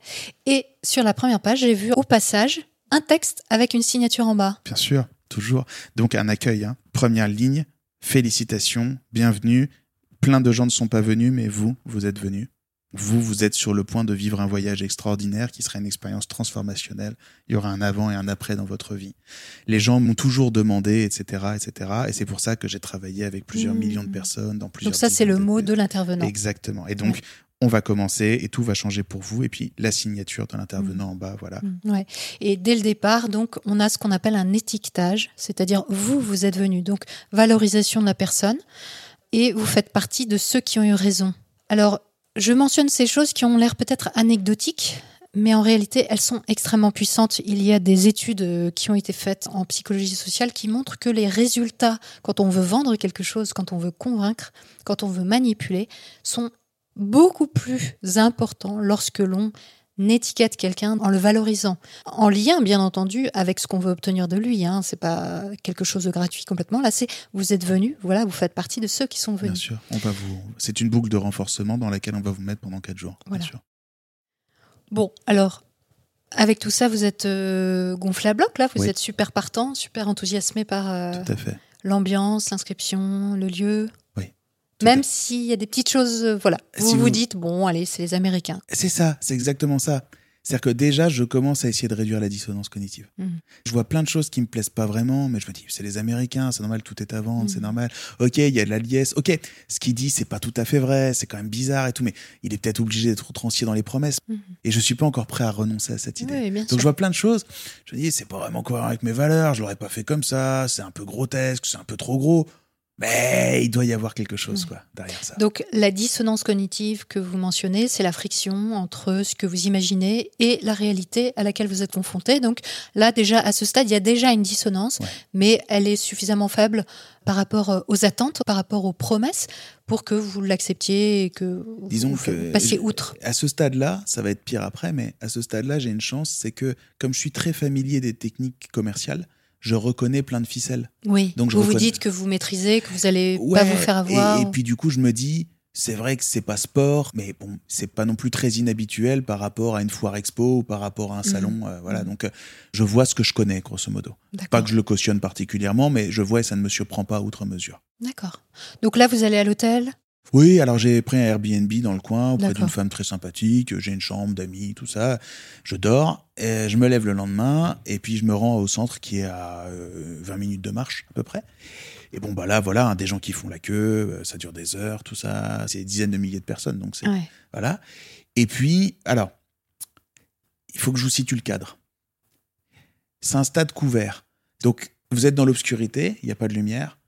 Speaker 2: Et sur la première page, j'ai vu au passage un texte avec une signature en bas.
Speaker 4: Bien sûr, toujours. Donc un accueil, hein. première ligne, félicitations, bienvenue. Plein de gens ne sont pas venus mais vous, vous êtes venus. Vous, vous êtes sur le point de vivre un voyage extraordinaire qui sera une expérience transformationnelle. Il y aura un avant et un après dans votre vie. Les gens m'ont toujours demandé, etc., etc. Et c'est pour ça que j'ai travaillé avec plusieurs
Speaker 2: Mmh.
Speaker 4: millions de personnes dans plusieurs.
Speaker 2: Donc ça, c'est le mot de l'intervenant.
Speaker 4: Exactement. Et donc, on va commencer et tout va changer pour vous. Et puis, la signature de l'intervenant en bas, voilà.
Speaker 2: Mm, Ouais. Et dès le départ, donc, on a ce qu'on appelle un étiquetage, c'est-à-dire vous, vous êtes venu. Donc, valorisation de la personne et vous faites partie de ceux qui ont eu raison. Alors, je mentionne ces choses qui ont l'air peut-être anecdotiques, mais en réalité, elles sont extrêmement puissantes. Il y a des études euh, qui ont été faites en psychologie sociale qui montrent que les résultats, quand on veut vendre quelque chose, quand on veut convaincre, quand on veut manipuler, sont beaucoup plus importants lorsque l'on étiquette quelqu'un en le valorisant, en lien bien entendu avec ce qu'on veut obtenir de lui. Hein. C'est pas quelque chose de gratuit complètement. Là, c'est vous êtes venu, voilà, vous faites partie de ceux qui sont venus.
Speaker 4: Bien sûr, on va vous. C'est une boucle de renforcement dans laquelle on va vous mettre pendant quatre jours.
Speaker 2: Voilà.
Speaker 4: Bien sûr.
Speaker 2: Bon, alors. Avec tout ça, vous êtes euh, gonflé à bloc là, vous
Speaker 4: Oui.
Speaker 2: êtes super partant, super enthousiasmé par euh, l'ambiance, l'inscription, le lieu. Même s'il y a des petites choses, euh, voilà. Vous
Speaker 4: Si
Speaker 2: vous
Speaker 4: vous-
Speaker 2: dites bon, allez, c'est les Américains.
Speaker 4: C'est ça, c'est exactement ça. C'est-à-dire que déjà, je commence à essayer de réduire la dissonance cognitive.
Speaker 2: Mhm.
Speaker 4: Je vois plein de choses qui me plaisent pas vraiment, mais je me dis, c'est les Américains, c'est normal, tout est à vendre,
Speaker 2: Mhm.
Speaker 4: c'est normal. Ok, il y a de la liesse. Ok, ce qu'il dit, c'est pas tout à fait vrai, c'est quand même bizarre et tout, mais il est peut-être obligé d'être outrancier dans les promesses.
Speaker 2: Mhm.
Speaker 4: Et je suis pas encore prêt à renoncer à cette idée.
Speaker 2: Oui,
Speaker 4: Donc
Speaker 2: sûr.
Speaker 4: je vois plein de choses. Je me dis, c'est pas vraiment cohérent avec mes valeurs, je l'aurais pas fait comme ça, c'est un peu grotesque, c'est un peu trop gros. Mais il doit y avoir quelque chose, quoi, derrière ça.
Speaker 2: Donc la dissonance cognitive que vous mentionnez, c'est la friction entre ce que vous imaginez et la réalité à laquelle vous êtes confronté. Donc là déjà à ce stade, il y a déjà une dissonance,
Speaker 4: Ouais.
Speaker 2: mais elle est suffisamment faible par rapport euh, aux attentes, par rapport aux promesses pour que vous l'acceptiez et que
Speaker 4: Disons
Speaker 2: vous
Speaker 4: que
Speaker 2: passiez
Speaker 4: je-
Speaker 2: outre.
Speaker 4: À ce stade-là, ça va être pire après, mais à ce stade-là, j'ai une chance, c'est que comme je suis très familier des techniques commerciales, je reconnais plein de ficelles.
Speaker 2: Oui.
Speaker 4: Donc, je
Speaker 2: vous vous dites que vous maîtrisez, que vous allez pas vous faire avoir.
Speaker 4: Et, et puis du coup, je me dis, c'est vrai que c'est pas sport, mais bon, c'est pas non plus très inhabituel par rapport à une foire expo ou par rapport à un salon. euh, voilà,
Speaker 2: Mhm.
Speaker 4: donc euh, je vois ce que je connais, grosso modo. Pas que je le cautionne particulièrement, mais je vois et ça ne me surprend pas outre mesure.
Speaker 2: D'accord. Donc là, vous allez à l'hôtel?
Speaker 4: Oui, alors j'ai pris un Airbnb dans le coin auprès d'une femme très sympathique. J'ai une chambre d'amis, tout ça. Je dors, et je me lève le lendemain et puis je me rends au centre qui est à euh, 20 minutes de marche à peu près. Et bon, bah là, voilà, hein, des gens qui font la queue, euh, ça dure des heures, tout ça. C'est des dizaines de milliers de personnes, donc c'est.
Speaker 2: Ouais.
Speaker 4: Voilà. Et puis, alors, il faut que je vous situe le cadre. C'est un stade couvert. Donc, vous êtes dans l'obscurité, il n'y a pas de lumière,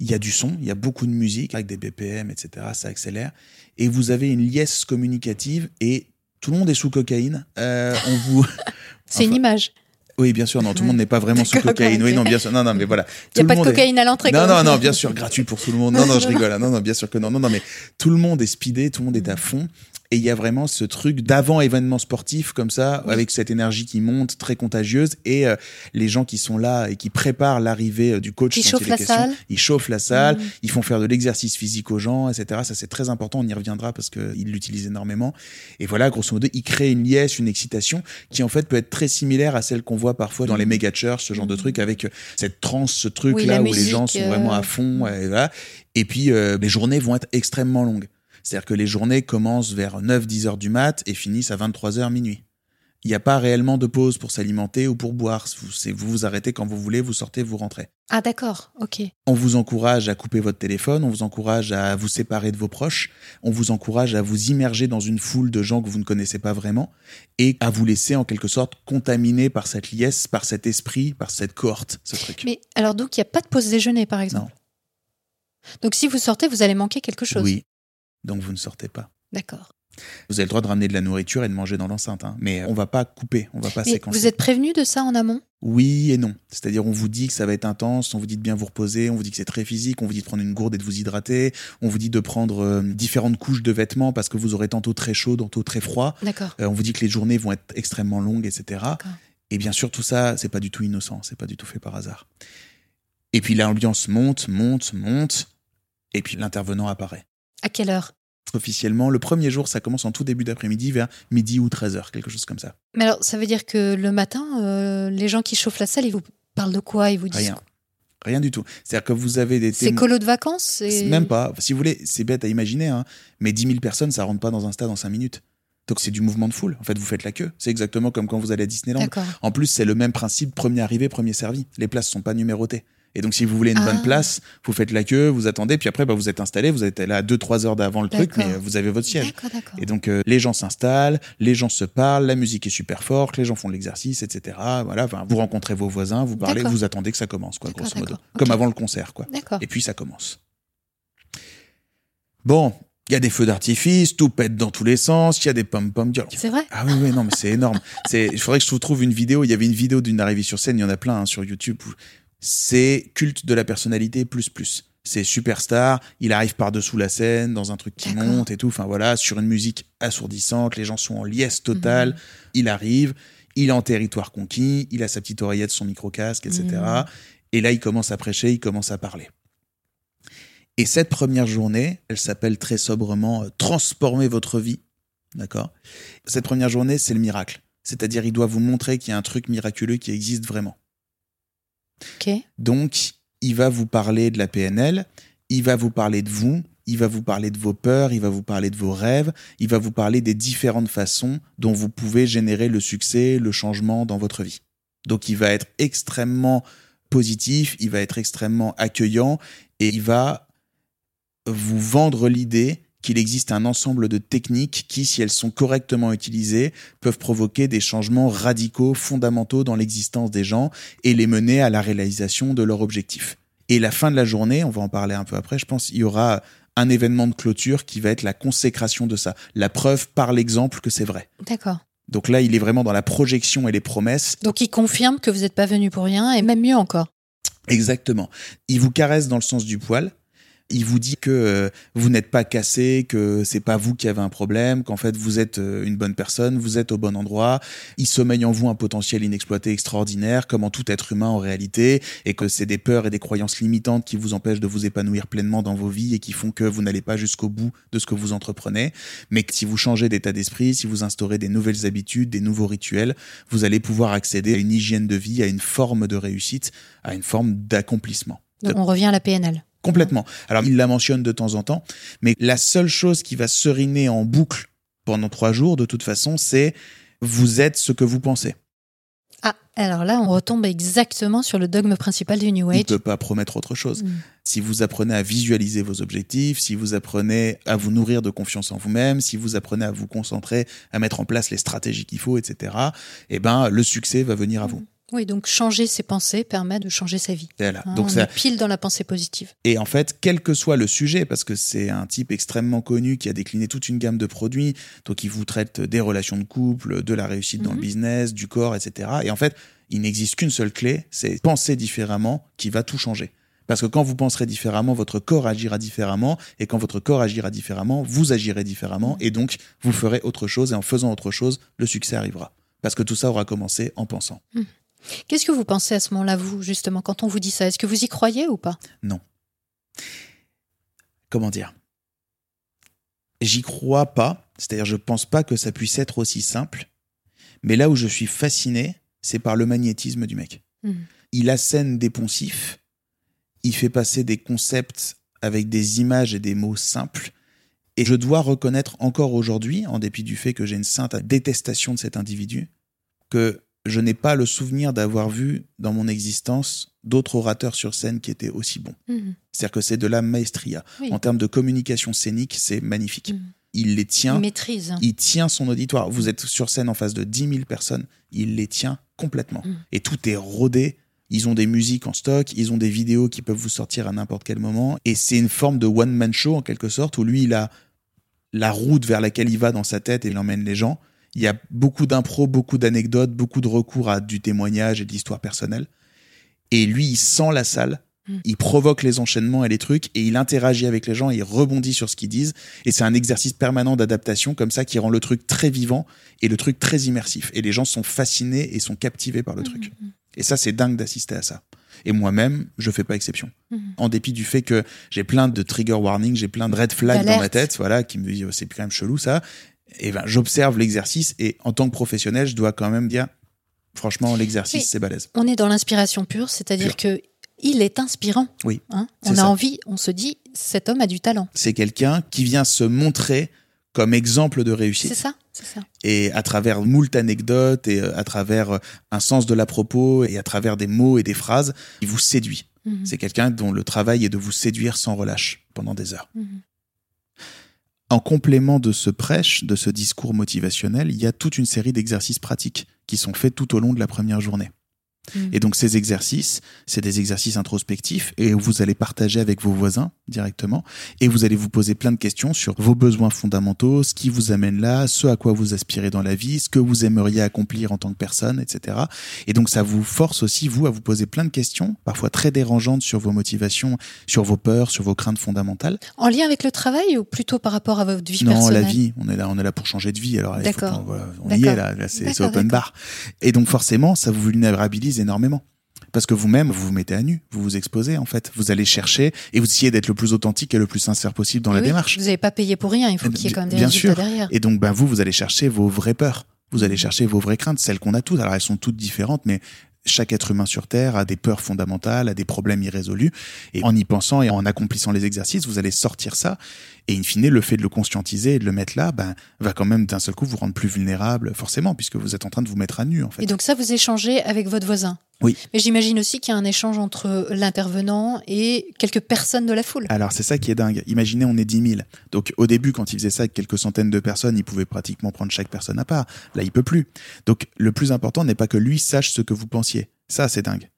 Speaker 4: il y a du son, il y a beaucoup de musique avec des BPM, etc. Ça accélère. Et vous avez une liesse communicative et tout le monde est sous cocaïne. Euh, on vous.
Speaker 2: C'est une image.
Speaker 4: Oui, bien sûr, non, tout le monde n'est pas vraiment sous cocaïne. Oui, non, bien sûr. Non, non, mais voilà.
Speaker 2: Il n'y a pas de
Speaker 4: est-
Speaker 2: cocaïne à l'entrée.
Speaker 4: non, non, non, bien sûr, gratuit pour tout le monde. Non, non, je rigole. Non, non, bien sûr que non. Non, non, mais tout le monde est speedé, tout le monde est à fond. Et il y a vraiment ce truc d'avant événement sportif comme ça,
Speaker 2: Oui.
Speaker 4: avec cette énergie qui monte, très contagieuse, et euh, les gens qui sont là et qui préparent l'arrivée euh, du coach.
Speaker 2: Qui
Speaker 4: dont il
Speaker 2: chauffent la salle.
Speaker 4: Ils chauffent la salle,
Speaker 2: Mhm.
Speaker 4: ils font faire de l'exercice physique aux gens, etc. Ça, c'est très important. On y reviendra parce qu'ils l'utilisent énormément. Et voilà, grosso modo, ils créent une liesse, une excitation qui, en fait, peut être très similaire à celle qu'on voit parfois dans les
Speaker 2: Mhm.
Speaker 4: méga church, ce genre de
Speaker 2: Mhm.
Speaker 4: truc, avec euh, cette transe, ce truc
Speaker 2: Oui,
Speaker 4: là où les gens sont vraiment
Speaker 2: euh,
Speaker 4: à fond. Et, voilà. et puis, euh, les journées vont être extrêmement longues. C'est-à-dire que les journées commencent vers 9-10 heures du mat et finissent à 23 heures minuit. Il n'y a pas réellement de pause pour s'alimenter ou pour boire. Vous, vous vous arrêtez quand vous voulez, vous sortez, vous rentrez.
Speaker 2: Ah d'accord. Ok.
Speaker 4: On vous encourage à couper votre téléphone, on vous encourage à vous séparer de vos proches, on vous encourage à vous immerger dans une foule de gens que vous ne connaissez pas vraiment et à vous laisser en quelque sorte contaminer par cette liesse, par cet esprit, par cette cohorte, ce truc.
Speaker 2: Mais alors donc il n'y a pas de pause déjeuner par exemple? Donc si vous sortez, vous allez manquer quelque chose?
Speaker 4: Oui. Donc vous ne sortez pas.
Speaker 2: D'accord.
Speaker 4: Vous avez le droit de ramener de la nourriture et de manger dans l'enceinte, hein. mais on va pas couper, on va pas
Speaker 2: Mais
Speaker 4: séquencer.
Speaker 2: vous êtes prévenu de ça en amont?
Speaker 4: Oui et non. C'est-à-dire, on vous dit que ça va être intense, on vous dit de bien vous reposer, on vous dit que c'est très physique, on vous dit de prendre une gourde et de vous hydrater, on vous dit de prendre euh, différentes couches de vêtements parce que vous aurez tantôt très chaud, tantôt très froid.
Speaker 2: D'accord.
Speaker 4: Euh, on vous dit que les journées vont être extrêmement longues, etc. Et bien sûr, tout ça, c'est pas du tout innocent, c'est pas du tout fait par hasard. Et puis l'ambiance monte, monte, monte, et puis l'intervenant apparaît.
Speaker 2: À quelle heure?
Speaker 4: Officiellement, le premier jour, ça commence en tout début d'après-midi, vers midi ou 13h, quelque chose comme ça.
Speaker 2: Mais alors ça veut dire que le matin, euh, les gens qui chauffent la salle, ils vous parlent de quoi? Ils vous disent
Speaker 4: Rien. Rien du tout. C'est-à-dire que vous avez des
Speaker 2: C'est colo de vacances c'est-
Speaker 4: Même pas. Si vous voulez, c'est bête à imaginer, hein, mais 10 000 personnes, ça rentre pas dans un stade en 5 minutes. Donc c'est du mouvement de foule. En fait, vous faites la queue. C'est exactement comme quand vous allez à Disneyland. En plus, c'est le même principe, premier arrivé, premier servi. Les places sont pas numérotées. Et donc, si vous voulez une
Speaker 2: Ah.
Speaker 4: bonne place, vous faites la queue, vous attendez, puis après, bah, vous êtes installé, vous êtes là 2-3 heures d'avant le truc, mais vous avez votre siège.
Speaker 2: D'accord, d'accord.
Speaker 4: Et donc, euh, les gens s'installent, les gens se parlent, la musique est super forte, les gens font de l'exercice, etc. Voilà, enfin, vous rencontrez vos voisins, vous parlez, vous attendez que ça commence, quoi, grosso modo. Comme avant le concert, quoi.
Speaker 2: D'accord.
Speaker 4: Et puis ça commence. Bon, Il y a des feux d'artifice, tout pète dans tous les sens, il y a des pom-pom girls.
Speaker 2: C'est vrai
Speaker 4: Ah oui, oui, non, mais c'est énorme. C'est, il faudrait que je vous trouve une vidéo. Il y avait une vidéo d'une arrivée sur scène, il y en a plein hein, sur YouTube. où C'est culte de la personnalité plus plus. C'est superstar, il arrive par-dessous la scène, dans un truc qui monte et tout. Enfin voilà, sur une musique assourdissante, les gens sont en liesse totale.
Speaker 2: Mhm.
Speaker 4: Il arrive, il est en territoire conquis, il a sa petite oreillette, son micro-casque, etc.
Speaker 2: Mhm.
Speaker 4: Et là, il commence à prêcher, il commence à parler. Et cette première journée, elle s'appelle très sobrement euh, Transformer votre vie. D'accord? Cette première journée, c'est le miracle. C'est-à-dire, il doit vous montrer qu'il y a un truc miraculeux qui existe vraiment. Donc, il va vous parler de la PNL, il va vous parler de vous, il va vous parler de vos peurs, il va vous parler de vos rêves, il va vous parler des différentes façons dont vous pouvez générer le succès, le changement dans votre vie. Donc, il va être extrêmement positif, il va être extrêmement accueillant et il va vous vendre l'idée qu'il existe un ensemble de techniques qui, si elles sont correctement utilisées, peuvent provoquer des changements radicaux, fondamentaux dans l'existence des gens et les mener à la réalisation de leur objectif. Et la fin de la journée, on va en parler un peu après, je pense, il y aura un événement de clôture qui va être la consécration de ça, la preuve par l'exemple que c'est vrai.
Speaker 2: D'accord.
Speaker 4: Donc là, il est vraiment dans la projection et les promesses.
Speaker 2: Donc il confirme que vous n'êtes pas venu pour rien et même mieux encore.
Speaker 4: Exactement. Il vous caresse dans le sens du poil. Il vous dit que euh, vous n'êtes pas cassé, que c'est pas vous qui avez un problème, qu'en fait vous êtes euh, une bonne personne, vous êtes au bon endroit. Il sommeille en vous un potentiel inexploité extraordinaire, comme en tout être humain en réalité, et que c'est des peurs et des croyances limitantes qui vous empêchent de vous épanouir pleinement dans vos vies et qui font que vous n'allez pas jusqu'au bout de ce que vous entreprenez. Mais que si vous changez d'état d'esprit, si vous instaurez des nouvelles habitudes, des nouveaux rituels, vous allez pouvoir accéder à une hygiène de vie, à une forme de réussite, à une forme d'accomplissement.
Speaker 2: Donc on revient à la PNL.
Speaker 4: Complètement. Alors, il la mentionne de temps en temps, mais la seule chose qui va seriner en boucle pendant trois jours, de toute façon, c'est vous êtes ce que vous pensez.
Speaker 2: Ah, alors là, on retombe exactement sur le dogme principal du New
Speaker 4: Il ne
Speaker 2: Age.
Speaker 4: peut pas promettre autre chose.
Speaker 2: Mm.
Speaker 4: Si vous apprenez à visualiser vos objectifs, si vous apprenez à vous nourrir de confiance en vous-même, si vous apprenez à vous concentrer, à mettre en place les stratégies qu'il faut, etc., eh ben, le succès va venir à vous.
Speaker 2: Oui, donc changer ses pensées permet de changer sa vie.
Speaker 4: Voilà.
Speaker 2: Hein,
Speaker 4: Donc
Speaker 2: on
Speaker 4: ça,
Speaker 2: est pile dans la pensée positive.
Speaker 4: Et en fait, quel que soit le sujet, parce que c'est un type extrêmement connu qui a décliné toute une gamme de produits, donc il vous traite des relations de couple, de la réussite dans le
Speaker 2: Mhm.
Speaker 4: business, du corps, etc. Et en fait, il n'existe qu'une seule clé, c'est penser différemment qui va tout changer. Parce que quand vous penserez différemment, votre corps agira différemment, et quand votre corps agira différemment, vous agirez différemment, et donc vous ferez autre chose, et en faisant autre chose, le succès arrivera. Parce que tout ça aura commencé en pensant.
Speaker 2: Qu'est-ce que vous pensez à ce moment-là, vous, justement, quand on vous dit ça? Est-ce que vous y croyez ou pas?
Speaker 4: Comment dire? J'y crois pas, c'est-à-dire je pense pas que ça puisse être aussi simple, mais là où je suis fasciné, c'est par le magnétisme du mec.
Speaker 2: Mhm.
Speaker 4: Il assène des poncifs, il fait passer des concepts avec des images et des mots simples, et je dois reconnaître encore aujourd'hui, en dépit du fait que j'ai une sainte détestation de cet individu, que je n'ai pas le souvenir d'avoir vu dans mon existence d'autres orateurs sur scène qui étaient aussi bons.
Speaker 2: Mhm.
Speaker 4: C'est-à-dire que c'est de la maestria.
Speaker 2: Oui.
Speaker 4: En termes de communication scénique, c'est magnifique.
Speaker 2: Mhm.
Speaker 4: Il les
Speaker 2: Il
Speaker 4: tient,
Speaker 2: maîtrise.
Speaker 4: il tient son auditoire. Vous êtes sur scène en face de 10 000 personnes, il les tient complètement.
Speaker 2: Mhm.
Speaker 4: Et tout est rodé. Ils ont des musiques en stock, ils ont des vidéos qui peuvent vous sortir à n'importe quel moment. Et c'est une forme de one-man show en quelque sorte, où lui, il a la route vers laquelle il va dans sa tête et il emmène les gens. Il y a beaucoup d'impro, beaucoup d'anecdotes, beaucoup de recours à du témoignage et de l'histoire personnelle. Et lui, il sent la salle,
Speaker 2: Mm.
Speaker 4: il provoque les enchaînements et les trucs, et il interagit avec les gens, et il rebondit sur ce qu'ils disent. Et c'est un exercice permanent d'adaptation comme ça qui rend le truc très vivant et le truc très immersif. Et les gens sont fascinés et sont captivés par le truc.
Speaker 2: Mhm.
Speaker 4: Et ça, c'est dingue d'assister à ça. Et moi-même, je fais pas exception. En dépit du fait que j'ai plein de trigger warnings, j'ai plein de red flags dans ma tête, voilà, qui me disent oh, c'est quand même chelou ça. Et ben, j'observe l'exercice et en tant que professionnel, je dois quand même dire, franchement, l'exercice,
Speaker 2: Oui.
Speaker 4: c'est balèze.
Speaker 2: On est dans l'inspiration pure, c'est-à-dire que il est inspirant.
Speaker 4: Oui,
Speaker 2: hein.
Speaker 4: c'est
Speaker 2: on a
Speaker 4: ça.
Speaker 2: envie, on se dit, cet homme a du talent.
Speaker 4: C'est quelqu'un qui vient se montrer comme exemple de
Speaker 2: C'est
Speaker 4: réussite.
Speaker 2: ça, c'est ça.
Speaker 4: Et à travers moult anecdotes et euh, à travers euh, un sens de la propos et à travers des mots et des phrases, il vous séduit.
Speaker 2: Mhm.
Speaker 4: C'est quelqu'un dont le travail est de vous séduire sans relâche pendant des heures.
Speaker 2: Mhm.
Speaker 4: En complément de ce prêche, de ce discours motivationnel, il y a toute une série d'exercices pratiques qui sont faits tout au long de la première journée.
Speaker 2: Mm.
Speaker 4: Et donc ces exercices, c'est des exercices introspectifs et vous allez partager avec vos voisins directement et vous allez vous poser plein de questions sur vos besoins fondamentaux, ce qui vous amène là, ce à quoi vous aspirez dans la vie, ce que vous aimeriez accomplir en tant que personne, etc. Et donc ça vous force aussi, vous, à vous poser plein de questions, parfois très dérangeantes sur vos motivations, sur vos peurs, sur vos craintes fondamentales.
Speaker 2: En lien avec le travail ou plutôt par rapport à votre vie
Speaker 4: Non,
Speaker 2: personnelle?
Speaker 4: la vie, on est là, on est là pour changer de vie. Alors, faut
Speaker 2: D'accord.
Speaker 4: voilà, on y est là, là, c'est open bar. Et donc forcément, ça vous vulnérabilise énormément. Parce que vous-même, vous vous mettez à nu, vous vous exposez en fait. Vous allez chercher et vous essayez d'être le plus authentique et le plus sincère possible dans la
Speaker 2: Oui,
Speaker 4: démarche.
Speaker 2: Vous n'avez pas payé pour rien, il faut qu'il y ait quand même des
Speaker 4: Bien
Speaker 2: résultats
Speaker 4: sûr.
Speaker 2: derrière.
Speaker 4: Et donc, ben, vous, vous allez chercher vos vraies peurs. Vous allez chercher vos vraies craintes, celles qu'on a toutes. Alors, elles sont toutes différentes, mais chaque être humain sur Terre a des peurs fondamentales, a des problèmes irrésolus. Et en y pensant et en accomplissant les exercices, vous allez sortir ça. Et in fine, le fait de le conscientiser et de le mettre là, ben, va quand même d'un seul coup vous rendre plus vulnérable, forcément, puisque vous êtes en train de vous mettre à nu, en fait.
Speaker 2: Et donc ça, vous échangez avec votre voisin
Speaker 4: Oui.
Speaker 2: Mais j'imagine aussi qu'il y a un échange entre l'intervenant et quelques personnes de la foule.
Speaker 4: Alors c'est ça qui est dingue. Imaginez, on est 10 000. Donc au début, quand il faisait ça avec quelques centaines de personnes, il pouvait pratiquement prendre chaque personne à part. Là, il peut plus. Donc le plus important n'est pas que lui sache ce que vous pensiez. Ça, c'est dingue.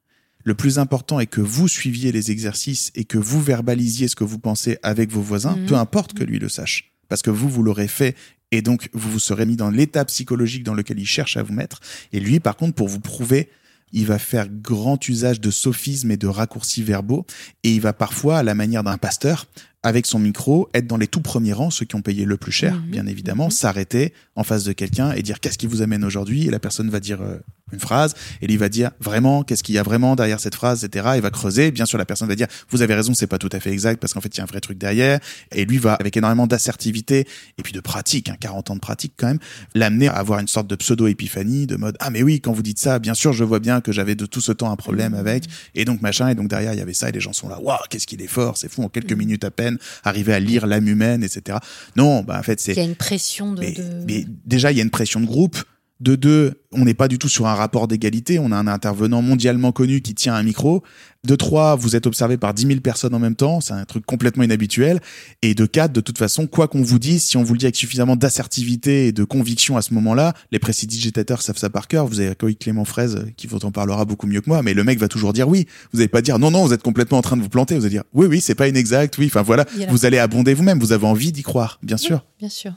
Speaker 4: Le plus important est que vous suiviez les exercices et que vous verbalisiez ce que vous pensez avec vos voisins,
Speaker 2: Mhm.
Speaker 4: peu importe que lui le sache. Parce que vous, vous l'aurez fait et donc vous vous serez mis dans l'état psychologique dans lequel il cherche à vous mettre. Et lui, par contre, pour vous prouver, il va faire grand usage de sophismes et de raccourcis verbaux et il va parfois, à la manière d'un pasteur, avec son micro, être dans les tout premiers rangs, ceux qui ont payé le plus cher,
Speaker 2: Mhm.
Speaker 4: bien évidemment,
Speaker 2: Mhm.
Speaker 4: s'arrêter en face de quelqu'un et dire qu'est-ce qui vous amène aujourd'hui? Et la personne va dire euh, une phrase et lui va dire vraiment qu'est-ce qu'il y a vraiment derrière cette phrase, etc. Il va creuser. Bien sûr, la personne va dire vous avez raison, c'est pas tout à fait exact parce qu'en fait il y a un vrai truc derrière. Et lui va avec énormément d'assertivité et puis de pratique, hein, 40 ans de pratique quand même, l'amener à avoir une sorte de pseudo épiphanie de mode ah mais oui quand vous dites ça, bien sûr je vois bien que j'avais de tout ce temps un problème avec et donc machin et donc derrière il y avait ça et les gens sont là waouh qu'est-ce qu'il est fort, c'est fou en quelques minutes à peine arriver à lire l'âme humaine, etc. Non, bah en fait c'est
Speaker 2: Il y a une pression de...
Speaker 4: mais,
Speaker 2: de-
Speaker 4: mais déjà, il y a une pression de groupe. De deux, on n'est pas du tout sur un rapport d'égalité. On a un intervenant mondialement connu qui tient un micro. De trois, vous êtes observé par 10 000 personnes en même temps. C'est un truc complètement inhabituel. Et de quatre, de toute façon, quoi qu'on vous dise, si on vous le dit avec suffisamment d'assertivité et de conviction à ce moment-là, les prestidigitateurs savent ça par cœur. Vous avez Coïc Clément Fraise qui vous en parlera beaucoup mieux que moi, mais le mec va toujours dire oui. Vous n'allez pas dire non, non, vous êtes complètement en train de vous planter. Vous allez dire oui, oui, c'est pas inexact. Oui, enfin voilà. Vous allez abonder vous-même. Vous avez envie d'y croire, bien sûr.
Speaker 2: Bien sûr.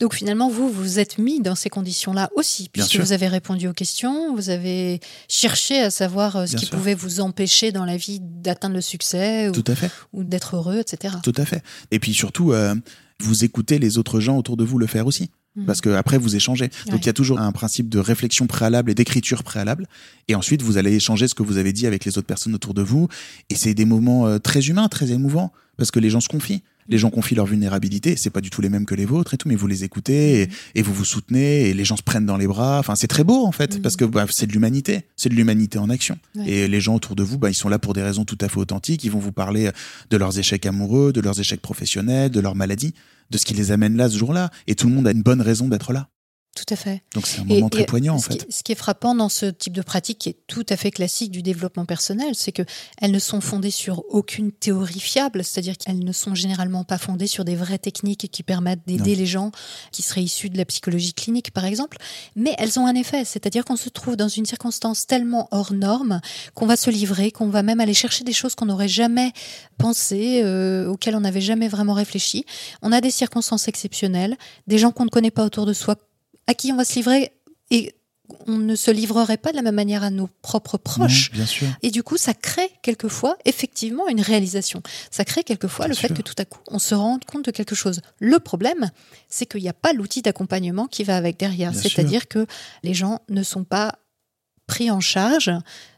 Speaker 2: Donc finalement, vous vous êtes mis dans ces conditions-là aussi, puisque vous avez répondu aux questions, vous avez cherché à savoir euh, ce
Speaker 4: Bien
Speaker 2: qui
Speaker 4: sûr.
Speaker 2: pouvait vous empêcher dans la vie d'atteindre le succès ou,
Speaker 4: Tout à fait.
Speaker 2: ou d'être heureux, etc.
Speaker 4: Tout à fait. Et puis surtout, euh, vous écoutez les autres gens autour de vous le faire aussi.
Speaker 2: Mhm.
Speaker 4: Parce que après vous échangez. Donc il y a toujours un principe de réflexion préalable et d'écriture préalable. Et ensuite vous allez échanger ce que vous avez dit avec les autres personnes autour de vous. Et c'est des moments euh, très humains, très émouvants, parce que les gens se confient. Les gens confient leur vulnérabilité. C'est pas du tout les mêmes que les vôtres et tout, mais vous les écoutez et, et vous vous soutenez et les gens se prennent dans les bras. Enfin c'est très beau en fait,
Speaker 2: Mhm.
Speaker 4: parce que bah, c'est de l'humanité, c'est de l'humanité en action.
Speaker 2: Ouais.
Speaker 4: Et les gens autour de vous, bah, ils sont là pour des raisons tout à fait authentiques. Ils vont vous parler de leurs échecs amoureux, de leurs échecs professionnels, de leurs maladies, de ce qui les amène là ce jour-là. Et tout le monde a une bonne raison d'être là.
Speaker 2: Tout à fait.
Speaker 4: Donc c'est un moment
Speaker 2: et
Speaker 4: très poignant en fait.
Speaker 2: Qui, ce qui est frappant dans ce type de pratique, qui est tout à fait classique du développement personnel, c'est que elles ne sont fondées sur aucune théorie fiable, c'est-à-dire qu'elles ne sont généralement pas fondées sur des vraies techniques qui permettent d'aider les gens qui seraient issus de la psychologie clinique, par exemple. Mais elles ont un effet, c'est-à-dire qu'on se trouve dans une circonstance tellement hors norme qu'on va se livrer, qu'on va même aller chercher des choses qu'on n'aurait jamais pensées, euh, auxquelles on n'avait jamais vraiment réfléchi. On a des circonstances exceptionnelles, des gens qu'on ne connaît pas autour de soi, à qui on va se livrer et on ne se livrerait pas de la même manière à nos propres proches.
Speaker 4: Non, bien sûr.
Speaker 2: Et du coup, ça crée quelquefois effectivement une réalisation. Ça crée quelquefois
Speaker 4: Bien
Speaker 2: le fait que tout à coup, on se rende compte de quelque chose. Le problème, c'est qu'il n'y a pas l'outil d'accompagnement qui va avec derrière. C'est-à-dire que les gens ne sont pas pris en charge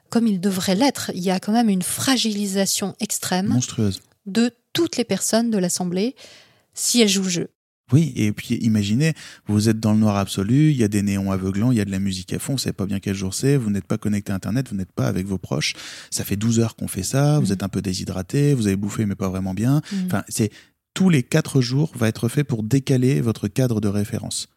Speaker 2: comme ils devraient l'être. Il y a quand même une fragilisation extrême
Speaker 4: Monstrueuse.
Speaker 2: de toutes les personnes de l'Assemblée si elles jouent le jeu.
Speaker 4: Oui, et puis imaginez, vous êtes dans le noir absolu, il y a des néons aveuglants, il y a de la musique à fond, vous savez pas bien quel jour c'est, vous n'êtes pas connecté à Internet, vous n'êtes pas avec vos proches. Ça fait 12 heures qu'on fait ça, vous
Speaker 2: Mhm.
Speaker 4: êtes un peu déshydraté, vous avez bouffé mais pas vraiment bien.
Speaker 2: Mhm.
Speaker 4: Enfin, c'est tous les quatre jours va être fait pour décaler votre cadre de référence.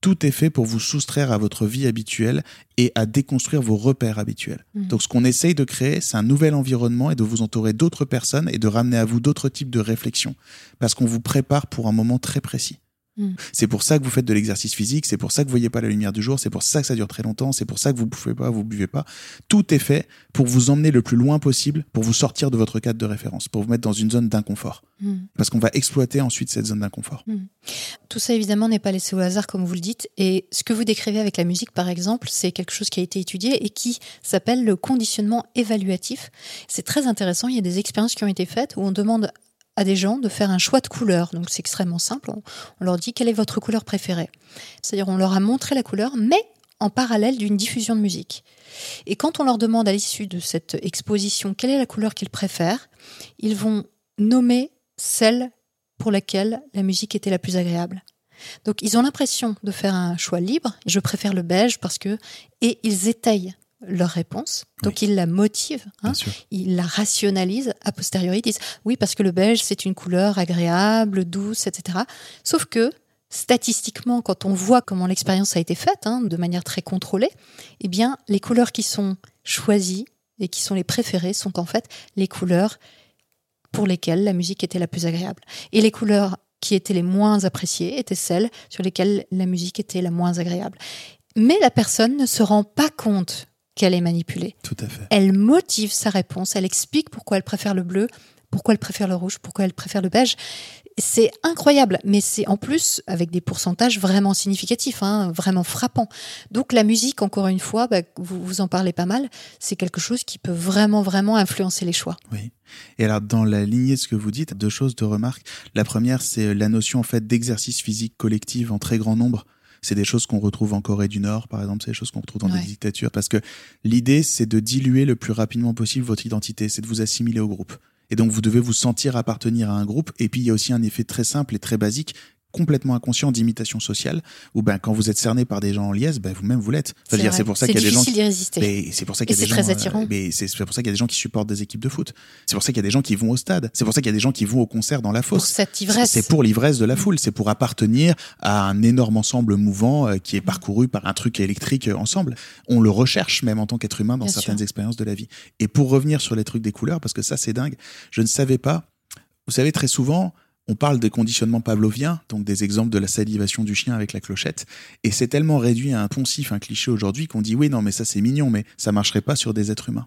Speaker 4: Tout est fait pour vous soustraire à votre vie habituelle et à déconstruire vos repères habituels.
Speaker 2: Mhm.
Speaker 4: Donc ce qu'on essaye de créer, c'est un nouvel environnement et de vous entourer d'autres personnes et de ramener à vous d'autres types de réflexions. Parce qu'on vous prépare pour un moment très précis.
Speaker 2: Mm.
Speaker 4: C'est pour ça que vous faites de l'exercice physique, c'est pour ça que vous voyez pas la lumière du jour, c'est pour ça que ça dure très longtemps, c'est pour ça que vous bouffez pas, vous buvez pas. Tout est fait pour vous emmener le plus loin possible, pour vous sortir de votre cadre de référence, pour vous mettre dans une zone d'inconfort.
Speaker 2: Mm.
Speaker 4: Parce qu'on va exploiter ensuite cette zone d'inconfort.
Speaker 2: Tout ça, évidemment, n'est pas laissé au hasard, comme vous le dites. Et ce que vous décrivez avec la musique, par exemple, c'est quelque chose qui a été étudié et qui s'appelle le conditionnement évaluatif. C'est très intéressant. Il y a des expériences qui ont été faites où on demande à des gens de faire un choix de couleur. Donc, c'est extrêmement simple. On, leur dit quelle est votre couleur préférée? C'est-à-dire, on leur a montré la couleur, mais en parallèle d'une diffusion de musique. Et quand on leur demande à l'issue de cette exposition quelle est la couleur qu'ils préfèrent, ils vont nommer celle pour laquelle la musique était la plus agréable. Donc ils ont l'impression de faire un choix libre. Je préfère le beige parce que et ils étayent leur réponse. Donc ils la motivent, hein, ils la rationalisent a posteriori. Ils disent oui parce que le beige c'est une couleur agréable, douce, etc. Sauf que statistiquement, quand on voit comment l'expérience a été faite, hein, de manière très contrôlée, eh bien les couleurs qui sont choisies et qui sont les préférées sont en fait les couleurs pour lesquelles la musique était la plus agréable. Et les couleurs qui étaient les moins appréciées étaient celles sur lesquelles la musique était la moins agréable. Mais la personne ne se rend pas compte qu'elle est manipulée.
Speaker 4: Tout à fait.
Speaker 2: Elle motive sa réponse, elle explique pourquoi elle préfère le bleu, pourquoi elle préfère le rouge, pourquoi elle préfère le beige. C'est incroyable, mais c'est en plus avec des pourcentages vraiment significatifs, hein, vraiment frappants. Donc la musique, encore une fois, bah, vous, vous en parlez pas mal, c'est quelque chose qui peut vraiment, vraiment influencer les choix.
Speaker 4: Oui. Et alors, dans la lignée de ce que vous dites, deux choses, deux remarques. La première, c'est la notion en fait d'exercice physique collectif en très grand nombre. C'est des choses qu'on retrouve en Corée du Nord, par exemple, c'est des choses qu'on retrouve dans
Speaker 2: Ouais.
Speaker 4: des dictatures. Parce que l'idée, c'est de diluer le plus rapidement possible votre identité, c'est de vous assimiler au groupe. Et donc, vous devez vous sentir appartenir à un groupe. Et puis, il y a aussi un effet très simple et très basique complètement inconscient d'imitation sociale où ben quand vous êtes cerné par des gens en liesse ben vous-même vous l'êtes Enfin, c'est pour ça qu'il y a des gens
Speaker 2: difficile d'y résister.
Speaker 4: mais c'est pour ça qu'il y a
Speaker 2: Et
Speaker 4: des
Speaker 2: c'est
Speaker 4: gens,
Speaker 2: très attirant.
Speaker 4: mais c'est pour ça qu'il y a des gens qui supportent des équipes de foot. C'est pour ça qu'il y a des gens qui vont au stade. C'est pour ça qu'il y a des gens qui vont au concert dans la fosse.
Speaker 2: cette ivresse.
Speaker 4: C'est pour l'ivresse de la foule. C'est pour appartenir à un énorme ensemble mouvant euh, qui est parcouru par un truc électrique euh, ensemble. On le recherche même en tant qu'être humain dans
Speaker 2: Bien
Speaker 4: certaines
Speaker 2: sûr.
Speaker 4: expériences de la vie. Et pour revenir sur les trucs des couleurs, parce que ça c'est dingue, je ne savais pas. Vous savez très souvent. On parle des conditionnements pavloviens, donc des exemples de la salivation du chien avec la clochette, et c'est tellement réduit à un poncif, un cliché aujourd'hui qu'on dit oui non mais ça c'est mignon, mais ça marcherait pas sur des êtres humains.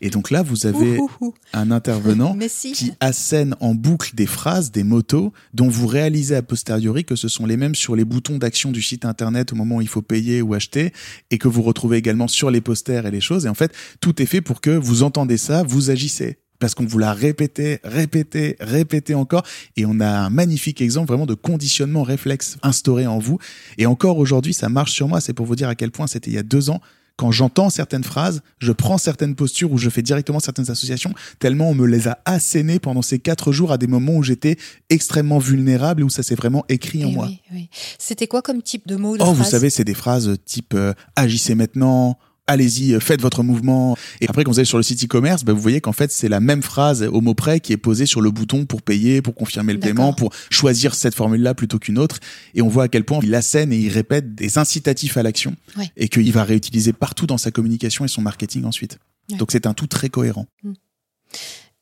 Speaker 4: Et donc là vous avez
Speaker 2: Ouh, ouh, ouh.
Speaker 4: un intervenant
Speaker 2: si.
Speaker 4: qui assène en boucle des phrases, des motos, dont vous réalisez a posteriori que ce sont les mêmes sur les boutons d'action du site internet au moment où il faut payer ou acheter, et que vous retrouvez également sur les posters et les choses. Et en fait, tout est fait pour que vous entendez ça, vous agissez. Parce qu'on vous l'a répété, répété, répété encore. Et on a un magnifique exemple vraiment de conditionnement réflexe instauré en vous. Et encore aujourd'hui, ça marche sur moi. C'est pour vous dire à quel point c'était il y a deux ans quand j'entends certaines phrases, je prends certaines postures ou je fais directement certaines associations, tellement on me les a assénées pendant ces quatre jours à des moments où j'étais extrêmement vulnérable et où ça s'est vraiment écrit en
Speaker 2: Eh
Speaker 4: moi.
Speaker 2: oui, oui. C'était quoi comme type de mots de
Speaker 4: Oh, vous savez, c'est des phrases type euh, agissez maintenant, allez-y, euh, faites votre mouvement. Et après, quand vous allez sur le site e-commerce, bah, vous voyez qu'en fait, c'est la même phrase au mot près qui est posée sur le bouton pour payer, pour confirmer le paiement, pour choisir cette formule-là plutôt qu'une autre. Et on voit à quel point il assène et il répète des incitatifs à l'action
Speaker 2: Ouais.
Speaker 4: et qu'il va réutiliser partout dans sa communication et son marketing ensuite.
Speaker 2: Ouais.
Speaker 4: Donc c'est un tout très cohérent.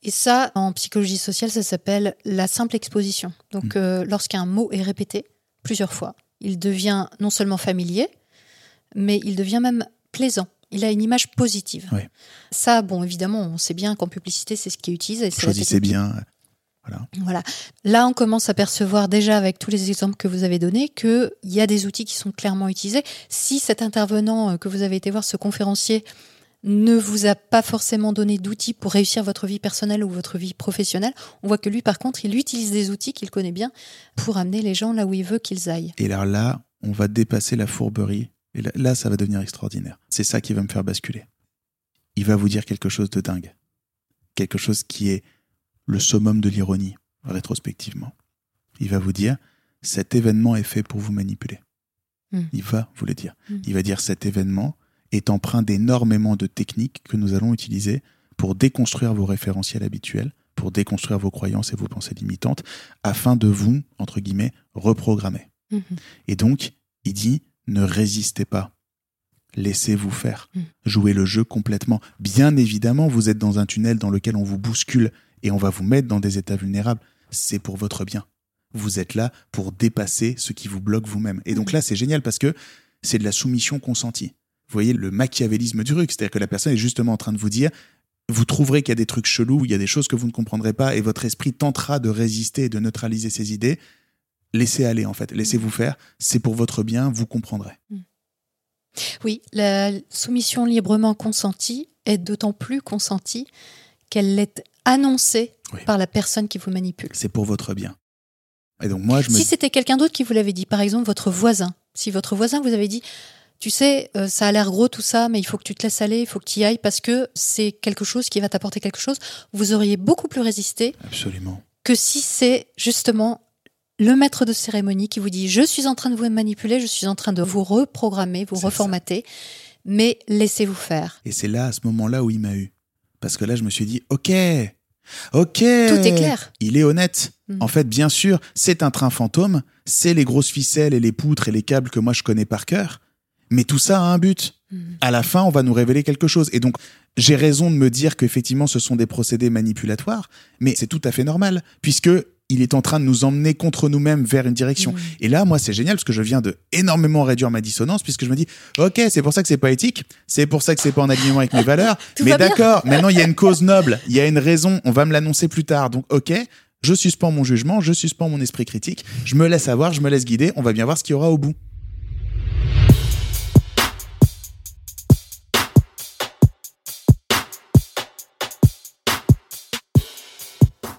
Speaker 2: Et ça, en psychologie sociale, ça s'appelle la simple exposition. Donc,
Speaker 4: Mm.
Speaker 2: euh, lorsqu'un mot est répété plusieurs fois, il devient non seulement familier, mais il devient même plaisant. Il a une image positive. Ça, bon, évidemment, on sait bien qu'en publicité, c'est ce qui est utilisé.
Speaker 4: Choisissez bien. Voilà.
Speaker 2: Voilà. Là, on commence à percevoir déjà avec tous les exemples que vous avez donnés qu'il y a des outils qui sont clairement utilisés. Si cet intervenant euh, que vous avez été voir, ce conférencier, ne vous a pas forcément donné d'outils pour réussir votre vie personnelle ou votre vie professionnelle, on voit que lui, par contre, il utilise des outils qu'il connaît bien pour amener les gens là où il veut qu'ils aillent.
Speaker 4: Et alors là, on va dépasser la fourberie. Et là, ça va devenir extraordinaire. C'est ça qui va me faire basculer. Il va vous dire quelque chose de dingue. Quelque chose qui est le summum de l'ironie, rétrospectivement. Il va vous dire, cet événement est fait pour vous manipuler.
Speaker 2: Hmm.
Speaker 4: Il va vous le dire.
Speaker 2: Hmm.
Speaker 4: Il va dire, cet événement est empreint d'énormément de techniques que nous allons utiliser pour déconstruire vos référentiels habituels, pour déconstruire vos croyances et vos pensées limitantes, afin de vous, entre guillemets, reprogrammer.
Speaker 2: Mhm.
Speaker 4: Et donc, il dit, ne résistez pas. Laissez-vous faire.
Speaker 2: Mm.
Speaker 4: Jouez le jeu complètement. Bien évidemment, vous êtes dans un tunnel dans lequel on vous bouscule et on va vous mettre dans des états vulnérables. C'est pour votre bien. Vous êtes là pour dépasser ce qui vous bloque vous-même. Et donc là, c'est génial parce que c'est de la soumission consentie. Vous voyez le machiavélisme du truc, c'est-à-dire que la personne est justement en train de vous dire vous trouverez qu'il y a des trucs chelous, il y a des choses que vous ne comprendrez pas, et votre esprit tentera de résister et de neutraliser ces idées. Laissez aller, en fait. Laissez-vous faire. C'est pour votre bien, vous comprendrez.
Speaker 2: Oui, la soumission librement consentie est d'autant plus consentie qu'elle est annoncée
Speaker 4: Oui.
Speaker 2: par la personne qui vous manipule.
Speaker 4: C'est pour votre bien. Et donc, moi, je me
Speaker 2: Si c'était quelqu'un d'autre qui vous l'avait dit, par exemple votre voisin, si votre voisin vous avait dit, tu sais, euh, ça a l'air gros tout ça, mais il faut que tu te laisses aller, il faut que tu y ailles parce que c'est quelque chose qui va t'apporter quelque chose, vous auriez beaucoup plus résisté
Speaker 4: Absolument.
Speaker 2: que si c'est justement le maître de cérémonie qui vous dit je suis en train de vous manipuler, je suis en train de vous reprogrammer, vous
Speaker 4: ça.
Speaker 2: reformater, mais laissez-vous faire.
Speaker 4: Et c'est là, à ce moment-là, où il m'a eu. Parce que là, je me suis dit, OK, OK. Tout
Speaker 2: est clair.
Speaker 4: Il est honnête.
Speaker 2: Mm.
Speaker 4: En fait, bien sûr, c'est un train fantôme, c'est les grosses ficelles et les poutres et les câbles que moi je connais par cœur. Mais tout ça a un but.
Speaker 2: Mm.
Speaker 4: À la fin, on va nous révéler quelque chose. Et donc, j'ai raison de me dire qu'effectivement, ce sont des procédés manipulatoires, mais c'est tout à fait normal, puisque il est en train de nous emmener contre nous-mêmes vers une direction.
Speaker 2: Mm.
Speaker 4: Et là, moi, c'est génial parce que je viens de énormément réduire ma dissonance puisque je me dis, ok, c'est pour ça que c'est pas éthique, c'est pour ça que c'est pas en alignement avec mes valeurs. Mais d'accord, maintenant il y a une cause noble, il y a une raison, on va me l'annoncer plus tard. Donc, ok, je suspends mon jugement, je suspends mon esprit critique, je me laisse avoir, je me laisse guider, on va bien voir ce qu'il y aura au bout.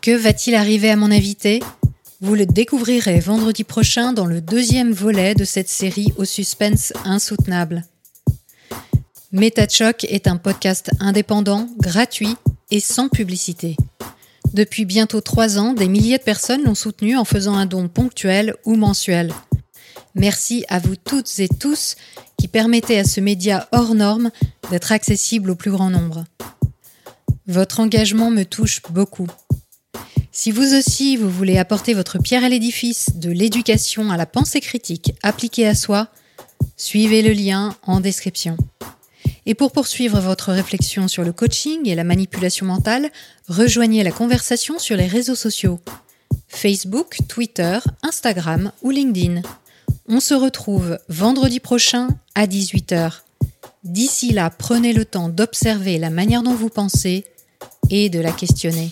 Speaker 2: Que va-t-il arriver à mon invité? Vous le découvrirez vendredi prochain dans le deuxième volet de cette série au suspense insoutenable. MetaChoc est un podcast indépendant, gratuit et sans publicité. Depuis bientôt trois ans, des milliers de personnes l'ont soutenu en faisant un don ponctuel ou mensuel. Merci à vous toutes et tous qui permettez à ce média hors norme d'être accessible au plus grand nombre. Votre engagement me touche beaucoup. Si vous aussi vous voulez apporter votre pierre à l'édifice de l'éducation à la pensée critique appliquée à soi, suivez le lien en description. Et pour poursuivre votre réflexion sur le coaching et la manipulation mentale, rejoignez la conversation sur les réseaux sociaux Facebook, Twitter, Instagram ou LinkedIn. On se retrouve vendredi prochain à 18h. D'ici là, prenez le temps d'observer la manière dont vous pensez et de la questionner.